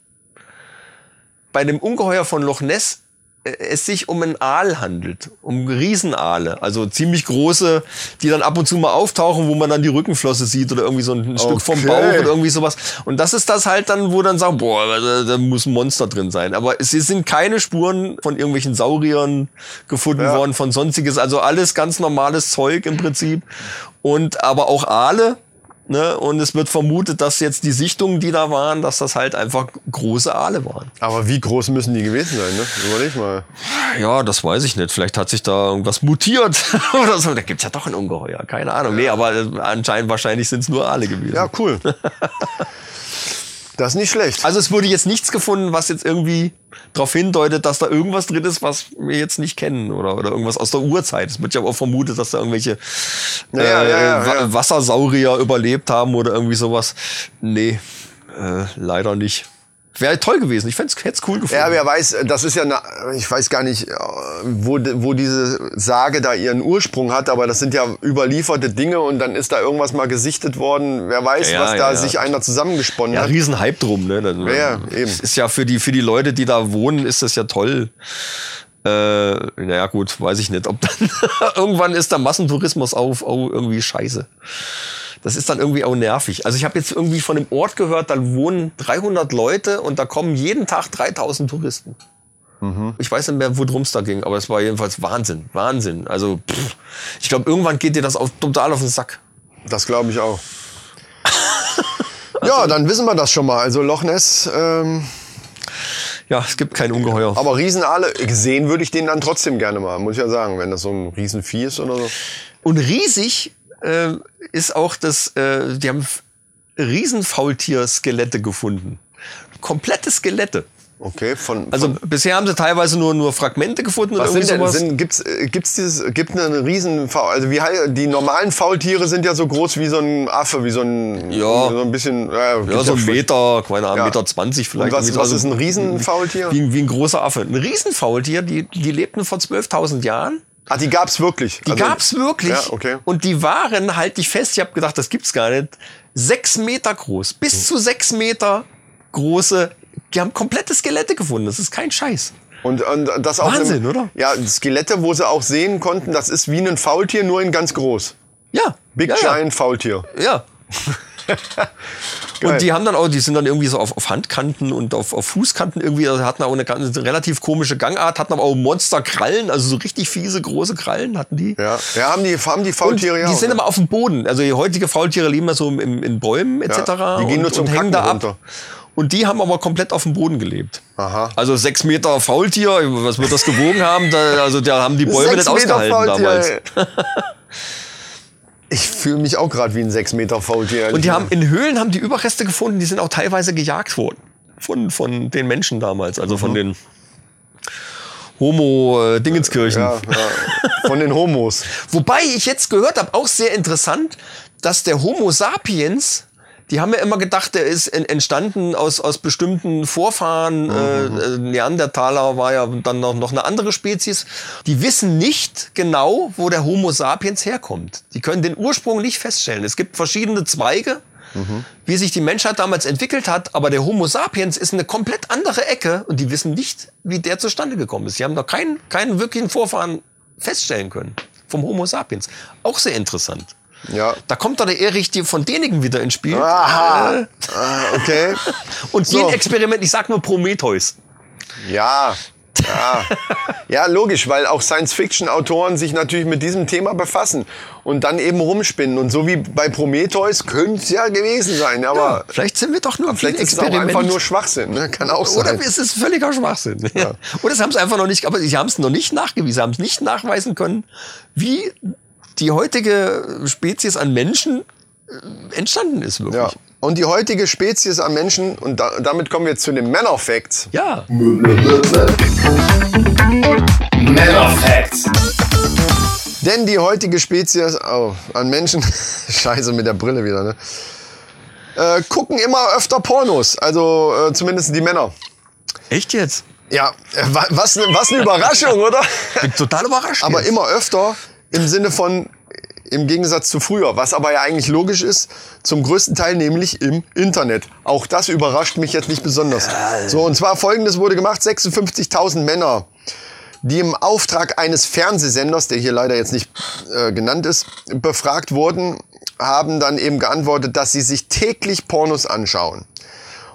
bei dem Ungeheuer von Loch Ness es sich um einen Aal handelt, um Riesenaale, also ziemlich große, die dann ab und zu mal auftauchen, wo man dann die Rückenflosse sieht oder irgendwie so ein, ein Stück vom Okay. Bauch oder irgendwie sowas. Und das ist das halt dann, wo dann sagen, boah, da, da muss ein Monster drin sein. Aber es sind keine Spuren von irgendwelchen Sauriern gefunden Ja. worden, von sonstiges, also alles ganz normales Zeug im Prinzip. Und aber auch Aale. Ne? Und es wird vermutet, dass jetzt die Sichtungen, die da waren, dass das halt einfach große Aale waren. Aber wie groß müssen die gewesen sein, ne? Überleg mal. Ja, das weiß ich nicht. Vielleicht hat sich da irgendwas mutiert oder so. Da gibt's ja doch ein Ungeheuer. Keine Ahnung. Nee, aber äh, anscheinend wahrscheinlich sind's nur Aale gewesen. Ja, cool. Das ist nicht schlecht. Also es wurde jetzt nichts gefunden, was jetzt irgendwie darauf hindeutet, dass da irgendwas drin ist, was wir jetzt nicht kennen oder, oder irgendwas aus der Urzeit. Es wird ja auch vermutet, dass da irgendwelche Ja, äh, ja, ja. Wassersaurier überlebt haben oder irgendwie sowas. Nee, äh, leider nicht. Wäre toll gewesen. Ich hätte es cool gefunden. Ja, wer weiß, das ist ja, eine, ich weiß gar nicht, wo, wo diese Sage da ihren Ursprung hat, aber das sind ja überlieferte Dinge und dann ist da irgendwas mal gesichtet worden. Wer weiß, Ja, was ja, da ja. sich einer zusammengesponnen Ja, hat. riesen Hype drum, ne? Das, ja, eben. Ist ja für die, für die Leute, die da wohnen, ist das ja toll. Äh, naja, gut, weiß ich nicht. Ob dann irgendwann ist der Massentourismus auch, auch irgendwie scheiße. Das ist dann irgendwie auch nervig. Also ich habe jetzt irgendwie von dem Ort gehört, da wohnen 300 Leute und da kommen jeden Tag 3000 Touristen. Mhm. Ich weiß nicht mehr, worum es da ging, aber es war jedenfalls Wahnsinn, Wahnsinn. Also pff, ich glaube, irgendwann geht dir das auf, total auf den Sack. Das glaube ich auch. ja, dann wissen wir das schon mal. Also Loch Ness, ähm, Ja, es gibt kein Ungeheuer. aber Riesenaale, gesehen würde ich den dann trotzdem gerne mal, muss ich ja sagen, wenn das so ein Riesenvieh ist oder so. Und riesig äh, ist auch das, äh, die haben Riesenfaultier-Skelette gefunden. Komplette Skelette. Okay, von, Also von bisher haben sie teilweise nur, nur Fragmente gefunden oder was irgendwie sind denn, sowas. sind, gibt's, äh, gibt's dieses, gibt eine riesen, Faul- also wie, die normalen Faultiere sind ja so groß wie so ein Affe, wie so ein, Ja. so ein bisschen, ja, ja, so ein Meter, keine Ahnung, Ja. Meter 20 vielleicht. Und was, was so. ist ein Riesenfaultier? Wie, wie ein großer Affe. Ein Riesenfaultier, die, die lebten vor 12.000 Jahren. Ah, die gab's wirklich. Die Also- gab's wirklich. Ja, okay. Und die waren, halt dich fest, ich habe gedacht, das gibt's gar nicht, sechs Meter groß. Bis zu sechs Meter große, die haben komplette Skelette gefunden. Das ist kein Scheiß. Und, und das auch Wahnsinn, im, oder? Ja, Skelette, wo sie auch sehen konnten, das ist wie ein Faultier, nur in ganz groß. Ja. Big ja, Giant Faultier. Ja. Und die haben dann auch, die sind dann irgendwie so auf, auf Handkanten und auf, auf Fußkanten irgendwie, also hatten auch eine ganz relativ komische Gangart, hatten aber auch Monsterkrallen, also so richtig fiese, große Krallen hatten die. Ja, ja haben, die, haben die Faultiere ja die auch, sind ne? aber auf dem Boden. Also die heutige Faultiere leben ja so im, in Bäumen etc. Ja, die gehen und, nur zum und hängen Kacken da ab. runter. Und die haben aber komplett auf dem Boden gelebt. Aha. Also sechs Meter Faultier, was wird das gewogen haben? Da, also da haben die Bäume nicht Meter ausgehalten Faultier, damals. Ich fühle mich auch gerade wie ein 6 Meter Faultier. Und die haben in Höhlen haben die Überreste gefunden, die sind auch teilweise gejagt worden. Von, von den Menschen damals, also Mhm. von den Homo-Dingenskirchen. ja, ja, von den Homos. Wobei ich jetzt gehört habe, auch sehr interessant, dass der Homo sapiens Die haben ja immer gedacht, der ist en- entstanden aus, aus bestimmten Vorfahren. Äh, äh, Neandertaler war ja dann noch, noch eine andere Spezies. Die wissen nicht genau, wo der Homo sapiens herkommt. Die können den Ursprung nicht feststellen. Es gibt verschiedene Zweige, wie sich die Menschheit damals entwickelt hat, aber der Homo sapiens ist eine komplett andere Ecke und die wissen nicht, wie der zustande gekommen ist. Die haben noch keinen, keinen wirklichen Vorfahren feststellen können vom Homo sapiens. Auch sehr interessant. Ja. Da kommt doch der Erich die von denigen wieder ins Spiel. Aha. Äh, Ah, okay. Und So. Genexperiment, ich sag nur Prometheus. Ja. Ja. ja, logisch, weil auch Science-Fiction-Autoren sich natürlich mit diesem Thema befassen und dann eben rumspinnen. Und so wie bei Prometheus könnte es ja gewesen sein, aber Vielleicht sind wir doch nur vielleicht ist es auch Experiment. einfach nur Schwachsinn. Ne? Kann auch Oder sein. es ist völliger Schwachsinn. Ja. Oder sie haben es einfach noch nicht, aber sie haben es noch nicht nachgewiesen, sie haben es nicht nachweisen können, wie die heutige Spezies an Menschen äh, entstanden ist wirklich. Ja. Und die heutige Spezies an Menschen, und da, damit kommen wir zu den Männer-Facts. ja. Männer Facts. Denn die heutige Spezies oh, an Menschen, scheiße mit der Brille wieder, ne? Äh, gucken immer öfter Pornos, also äh, zumindest die Männer. Echt jetzt? Ja, äh, wa- was, ne- was eine Überraschung, oder? Bin total überrascht. aber jetzt. immer öfter im Sinne von im Gegensatz zu früher, was aber ja eigentlich logisch ist, zum größten Teil nämlich im Internet. Auch das überrascht mich jetzt nicht besonders. So, und zwar folgendes wurde gemacht, 56.000 Männer, die im Auftrag eines Fernsehsenders, der hier leider jetzt nicht äh, genannt ist, befragt wurden, haben dann eben geantwortet, dass sie sich täglich Pornos anschauen.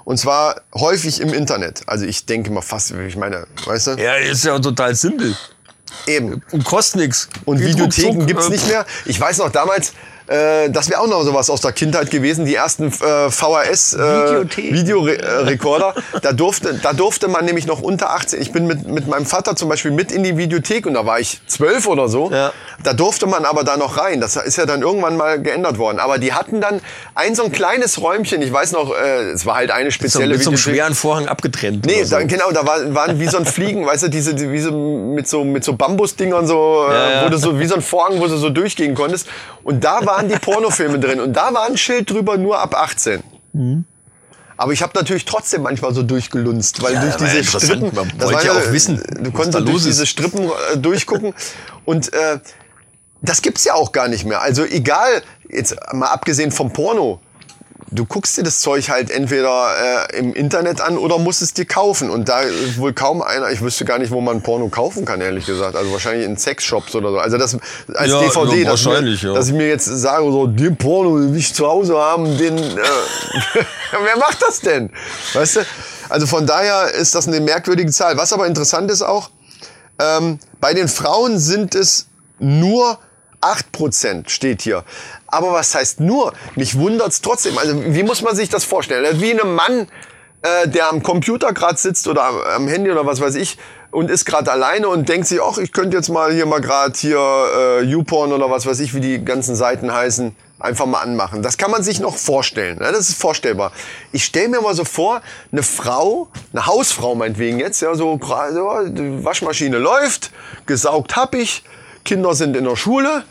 Und zwar häufig im Internet. Also ich denke mal fast, ich meine, weißt du? Ja, ist ja total simpel. Eben. Und kostet nichts. Und Videotheken gibt's äh, nicht mehr. Ich weiß noch damals, äh, das wäre auch noch sowas aus der Kindheit gewesen, die ersten äh, VHS äh. Videorekorder. da durfte, da durfte man nämlich noch unter 18. Ich bin mit, mit meinem Vater zum Beispiel mit in die Videothek und da war ich zwölf oder so. Ja. Da durfte man aber da noch rein. Das ist ja dann irgendwann mal geändert worden. Aber die hatten dann ein so ein kleines Räumchen. Ich weiß noch, äh, es war halt eine So, spezielle mit so einem Videothek. schweren Vorhang abgetrennt. Nee, so. da, genau, da war, waren wie so ein Fliegen, weißt du, diese, die- wie so, mit so, mit so Bambusdingern so, äh, Ja, ja. wo du so, wie so ein Vorhang, wo du so durchgehen konntest. Und da waren die Pornofilme drin. Und da war ein Schild drüber, nur ab 18. Aber ich habe natürlich trotzdem manchmal so durchgelunzt, weil Ja, durch diese. Strippen, Man das wollte ja auch wissen, du konntest durch ist. diese Strippen äh, durchgucken. Und äh, das gibt's ja auch gar nicht mehr. Also egal, jetzt mal abgesehen vom Porno, du guckst dir das Zeug halt entweder äh, im Internet an oder musst es dir kaufen. Und da ist wohl kaum einer, ich wüsste gar nicht, wo man Porno kaufen kann, ehrlich gesagt. Also wahrscheinlich in Sexshops oder so. Also das als Ja, DVD, ja, dass, mir, ja. dass ich mir jetzt sage, so, den Porno, den ich zu Hause haben, den. Äh, wer macht das denn? Weißt du? Also von daher ist das eine merkwürdige Zahl. Was aber interessant ist auch, ähm, bei den Frauen sind es nur 8% steht hier. Aber was heißt nur? Mich wundert's trotzdem. Also wie muss man sich das vorstellen? Wie ein Mann, äh, der am Computer gerade sitzt oder am, am Handy oder was weiß ich und ist gerade alleine und denkt sich, ach, ich könnte jetzt mal hier mal gerade hier äh, YouPorn oder was weiß ich, wie die ganzen Seiten heißen, einfach mal anmachen. Das kann man sich noch vorstellen. Ne? Das ist vorstellbar. Ich stelle mir mal so vor, eine Frau, eine Hausfrau meinetwegen jetzt, ja, so, so Waschmaschine läuft, gesaugt hab ich, Kinder sind in der Schule.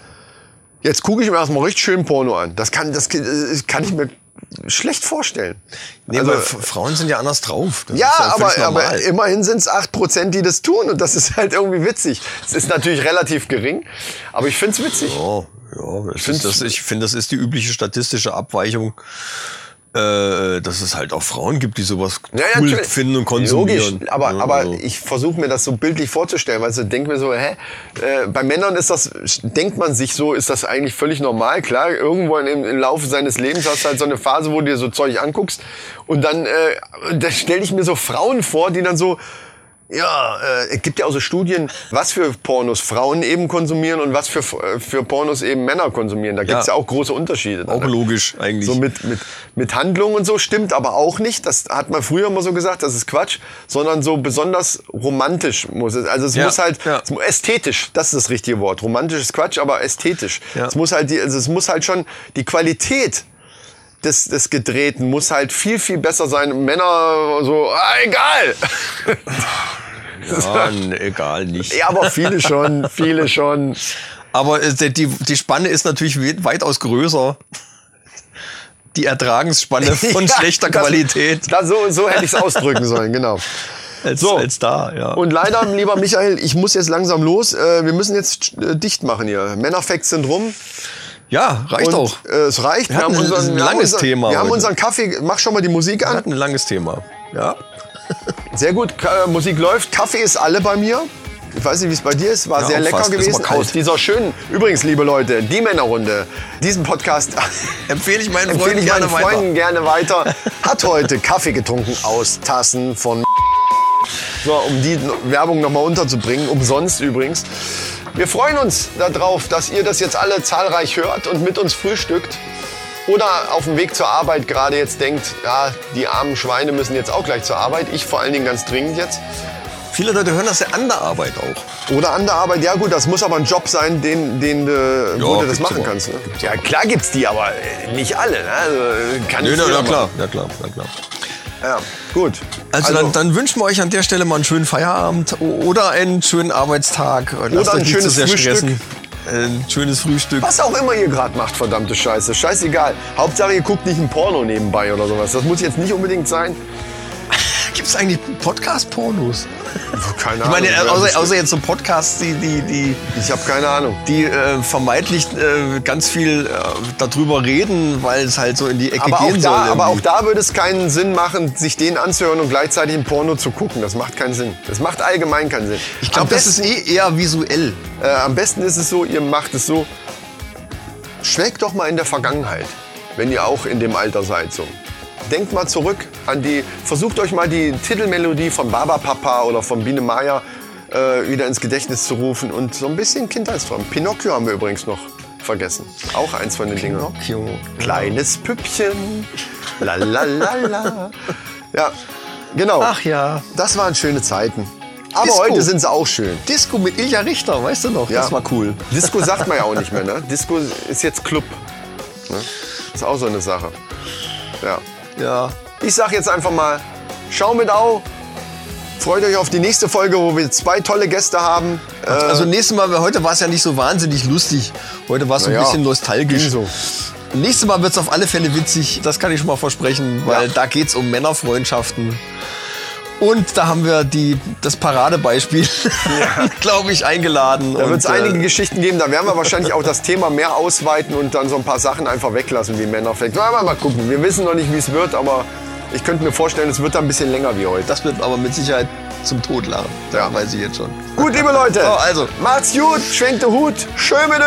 Jetzt gucke ich mir erstmal richtig schön Porno an. Das kann, das kann ich mir schlecht vorstellen. Nee, Also- Frauen sind ja anders drauf. Das ja, ist aber, aber immerhin sind es 8%, die das tun und das ist halt irgendwie witzig. Es ist natürlich relativ gering, aber ich find's witzig. Ja, ja, ich finde, das, ich find, das ist die übliche statistische Abweichung, äh, dass es halt auch Frauen gibt, die sowas Ja, cool natürlich. finden und konsumieren. Logisch, aber, Ja, aber also. ich versuche mir das so bildlich vorzustellen, weil ich denke mir so, hä, äh, bei Männern ist das, denkt man sich so, ist das eigentlich völlig normal. Klar, irgendwo im, im Laufe seines Lebens hast du halt so eine Phase, wo du dir so Zeug anguckst und dann äh, da stelle ich mir so Frauen vor, die dann so, ja, äh, es gibt ja auch so Studien, was für Pornos Frauen eben konsumieren und was für, äh, für Pornos eben Männer konsumieren. Da gibt's ja. Ja. auch große Unterschiede. auch ne? logisch eigentlich. So mit, mit, mit Handlung und so stimmt aber auch nicht. Das hat man früher immer so gesagt, das ist Quatsch, sondern so besonders romantisch muss es. Also es Ja, muss halt ja. es ästhetisch, das ist das richtige Wort. Romantisch ist Quatsch, aber ästhetisch. Ja. Es muss halt die, also es muss halt schon die Qualität des, des Gedrehten muss halt viel, viel besser sein. Männer so, ah, egal. ja, egal nicht. ja, aber viele schon, viele schon. Aber äh, die, die Spanne ist natürlich we- weitaus größer. die Ertragenspanne von schlechter Das- Qualität Das, so, so hätte ich es ausdrücken sollen, genau. als, so. als da. Ja. Und leider, lieber Michael, ich muss jetzt langsam los. Äh, wir müssen jetzt äh, dicht machen hier. Männerfacts sind rum. Ja, reicht und, auch. Äh, es reicht. Wir hatten ein- unseren, ein wir haben langes unser, Thema Wir haben heute. unseren Kaffee. Mach schon mal die Musik Wir an. hatten ein langes Thema. Ja. Sehr gut, äh, Musik läuft. Kaffee ist alle bei mir. Ich weiß nicht, wie es bei dir ist. War Ja, sehr lecker fast. Gewesen. Aus dieser schönen, übrigens, liebe Leute, die Männerrunde, diesen Podcast Empfehle ich meinen Freunden ich gerne meinen weiter. Freunden gerne weiter. Hat heute Kaffee getrunken aus Tassen von so, um die Werbung nochmal unterzubringen, umsonst übrigens. Wir freuen uns darauf, dass ihr das jetzt alle zahlreich hört und mit uns frühstückt. Oder auf dem Weg zur Arbeit gerade jetzt denkt, ja, die armen Schweine müssen jetzt auch gleich zur Arbeit. Ich vor allen Dingen ganz dringend jetzt. Viele Leute hören das ja an der Arbeit auch. Oder an der Arbeit, ja gut, das muss aber ein Job sein, den, den, äh, wo du das machen aber. kannst. Ne? Ja, klar gibt's die, aber äh, nicht alle. Ne? Also, kann Nee, na, na klar, ja klar, ja klar. Ja, gut. Also, dann, dann wünschen wir euch an der Stelle mal einen schönen Feierabend oder einen schönen Arbeitstag. Lasst ein euch nicht schönes zu sehr Frühstück. stressen. Ein schönes Frühstück. Was auch immer ihr gerade macht, verdammte Scheiße. Scheißegal. Hauptsache, ihr guckt nicht ein Porno nebenbei oder sowas. Das muss jetzt nicht unbedingt sein. Gibt es eigentlich Podcast-Pornos? Keine Ich meine, Ahnung. außer, außer jetzt so Podcasts, die, die, die, ich habe keine Ahnung. die äh, vermeintlich äh, ganz viel äh, darüber reden, weil es halt so in die Ecke Aber gehen soll. da, aber auch da würde es keinen Sinn machen, sich den anzuhören und gleichzeitig ein Porno zu gucken. Das macht keinen Sinn. Das macht allgemein keinen Sinn. Ich glaube, das ist eh eher visuell. Äh, am besten ist es so, ihr macht es so. Schwelgt doch mal in der Vergangenheit, wenn ihr auch in dem Alter seid. So. Denkt mal zurück an die. Versucht euch mal die Titelmelodie von Baba Papa oder von Biene Maya äh, wieder ins Gedächtnis zu rufen und so ein bisschen Kindheitstraum. Pinocchio haben wir übrigens noch vergessen. Auch eins von den Dingen. Pinocchio. Kleines Püppchen. La la la la. Ja, genau. Ach ja. Das waren schöne Zeiten. Aber Disco. heute sind sie auch schön. Disco mit Ilja Richter, weißt du noch? Ja. Das war cool. Disco sagt man ja auch nicht mehr, ne? Disco ist jetzt Club. Ne? Ist auch so eine Sache. Ja. Ja. Ich sag jetzt einfach mal, schau mit Au. Freut euch auf die nächste Folge, wo wir zwei tolle Gäste haben. Äh, Also nächstes Mal, heute war es ja nicht so wahnsinnig lustig. Heute war es so ein ja, bisschen nostalgisch. so. Nächstes Mal wird es auf alle Fälle witzig, das kann ich schon mal versprechen, weil Ja. da geht es um Männerfreundschaften. Und da haben wir die, das Paradebeispiel, glaube ich, eingeladen. da wird es äh, einige Geschichten geben. Da werden wir wahrscheinlich auch das Thema mehr ausweiten und dann so ein paar Sachen einfach weglassen wie Männerflex. Na, mal, mal gucken. Wir wissen noch nicht, wie es wird, aber ich könnte mir vorstellen, es wird dann ein bisschen länger wie heute. Das wird aber mit Sicherheit zum Tod lachen. Ja. Ja, weiß ich jetzt schon. Gut, liebe Leute. So, also. Macht's gut. Schwenkt den Hut. Schön mit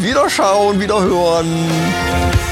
Wiederschauen, wiederhören.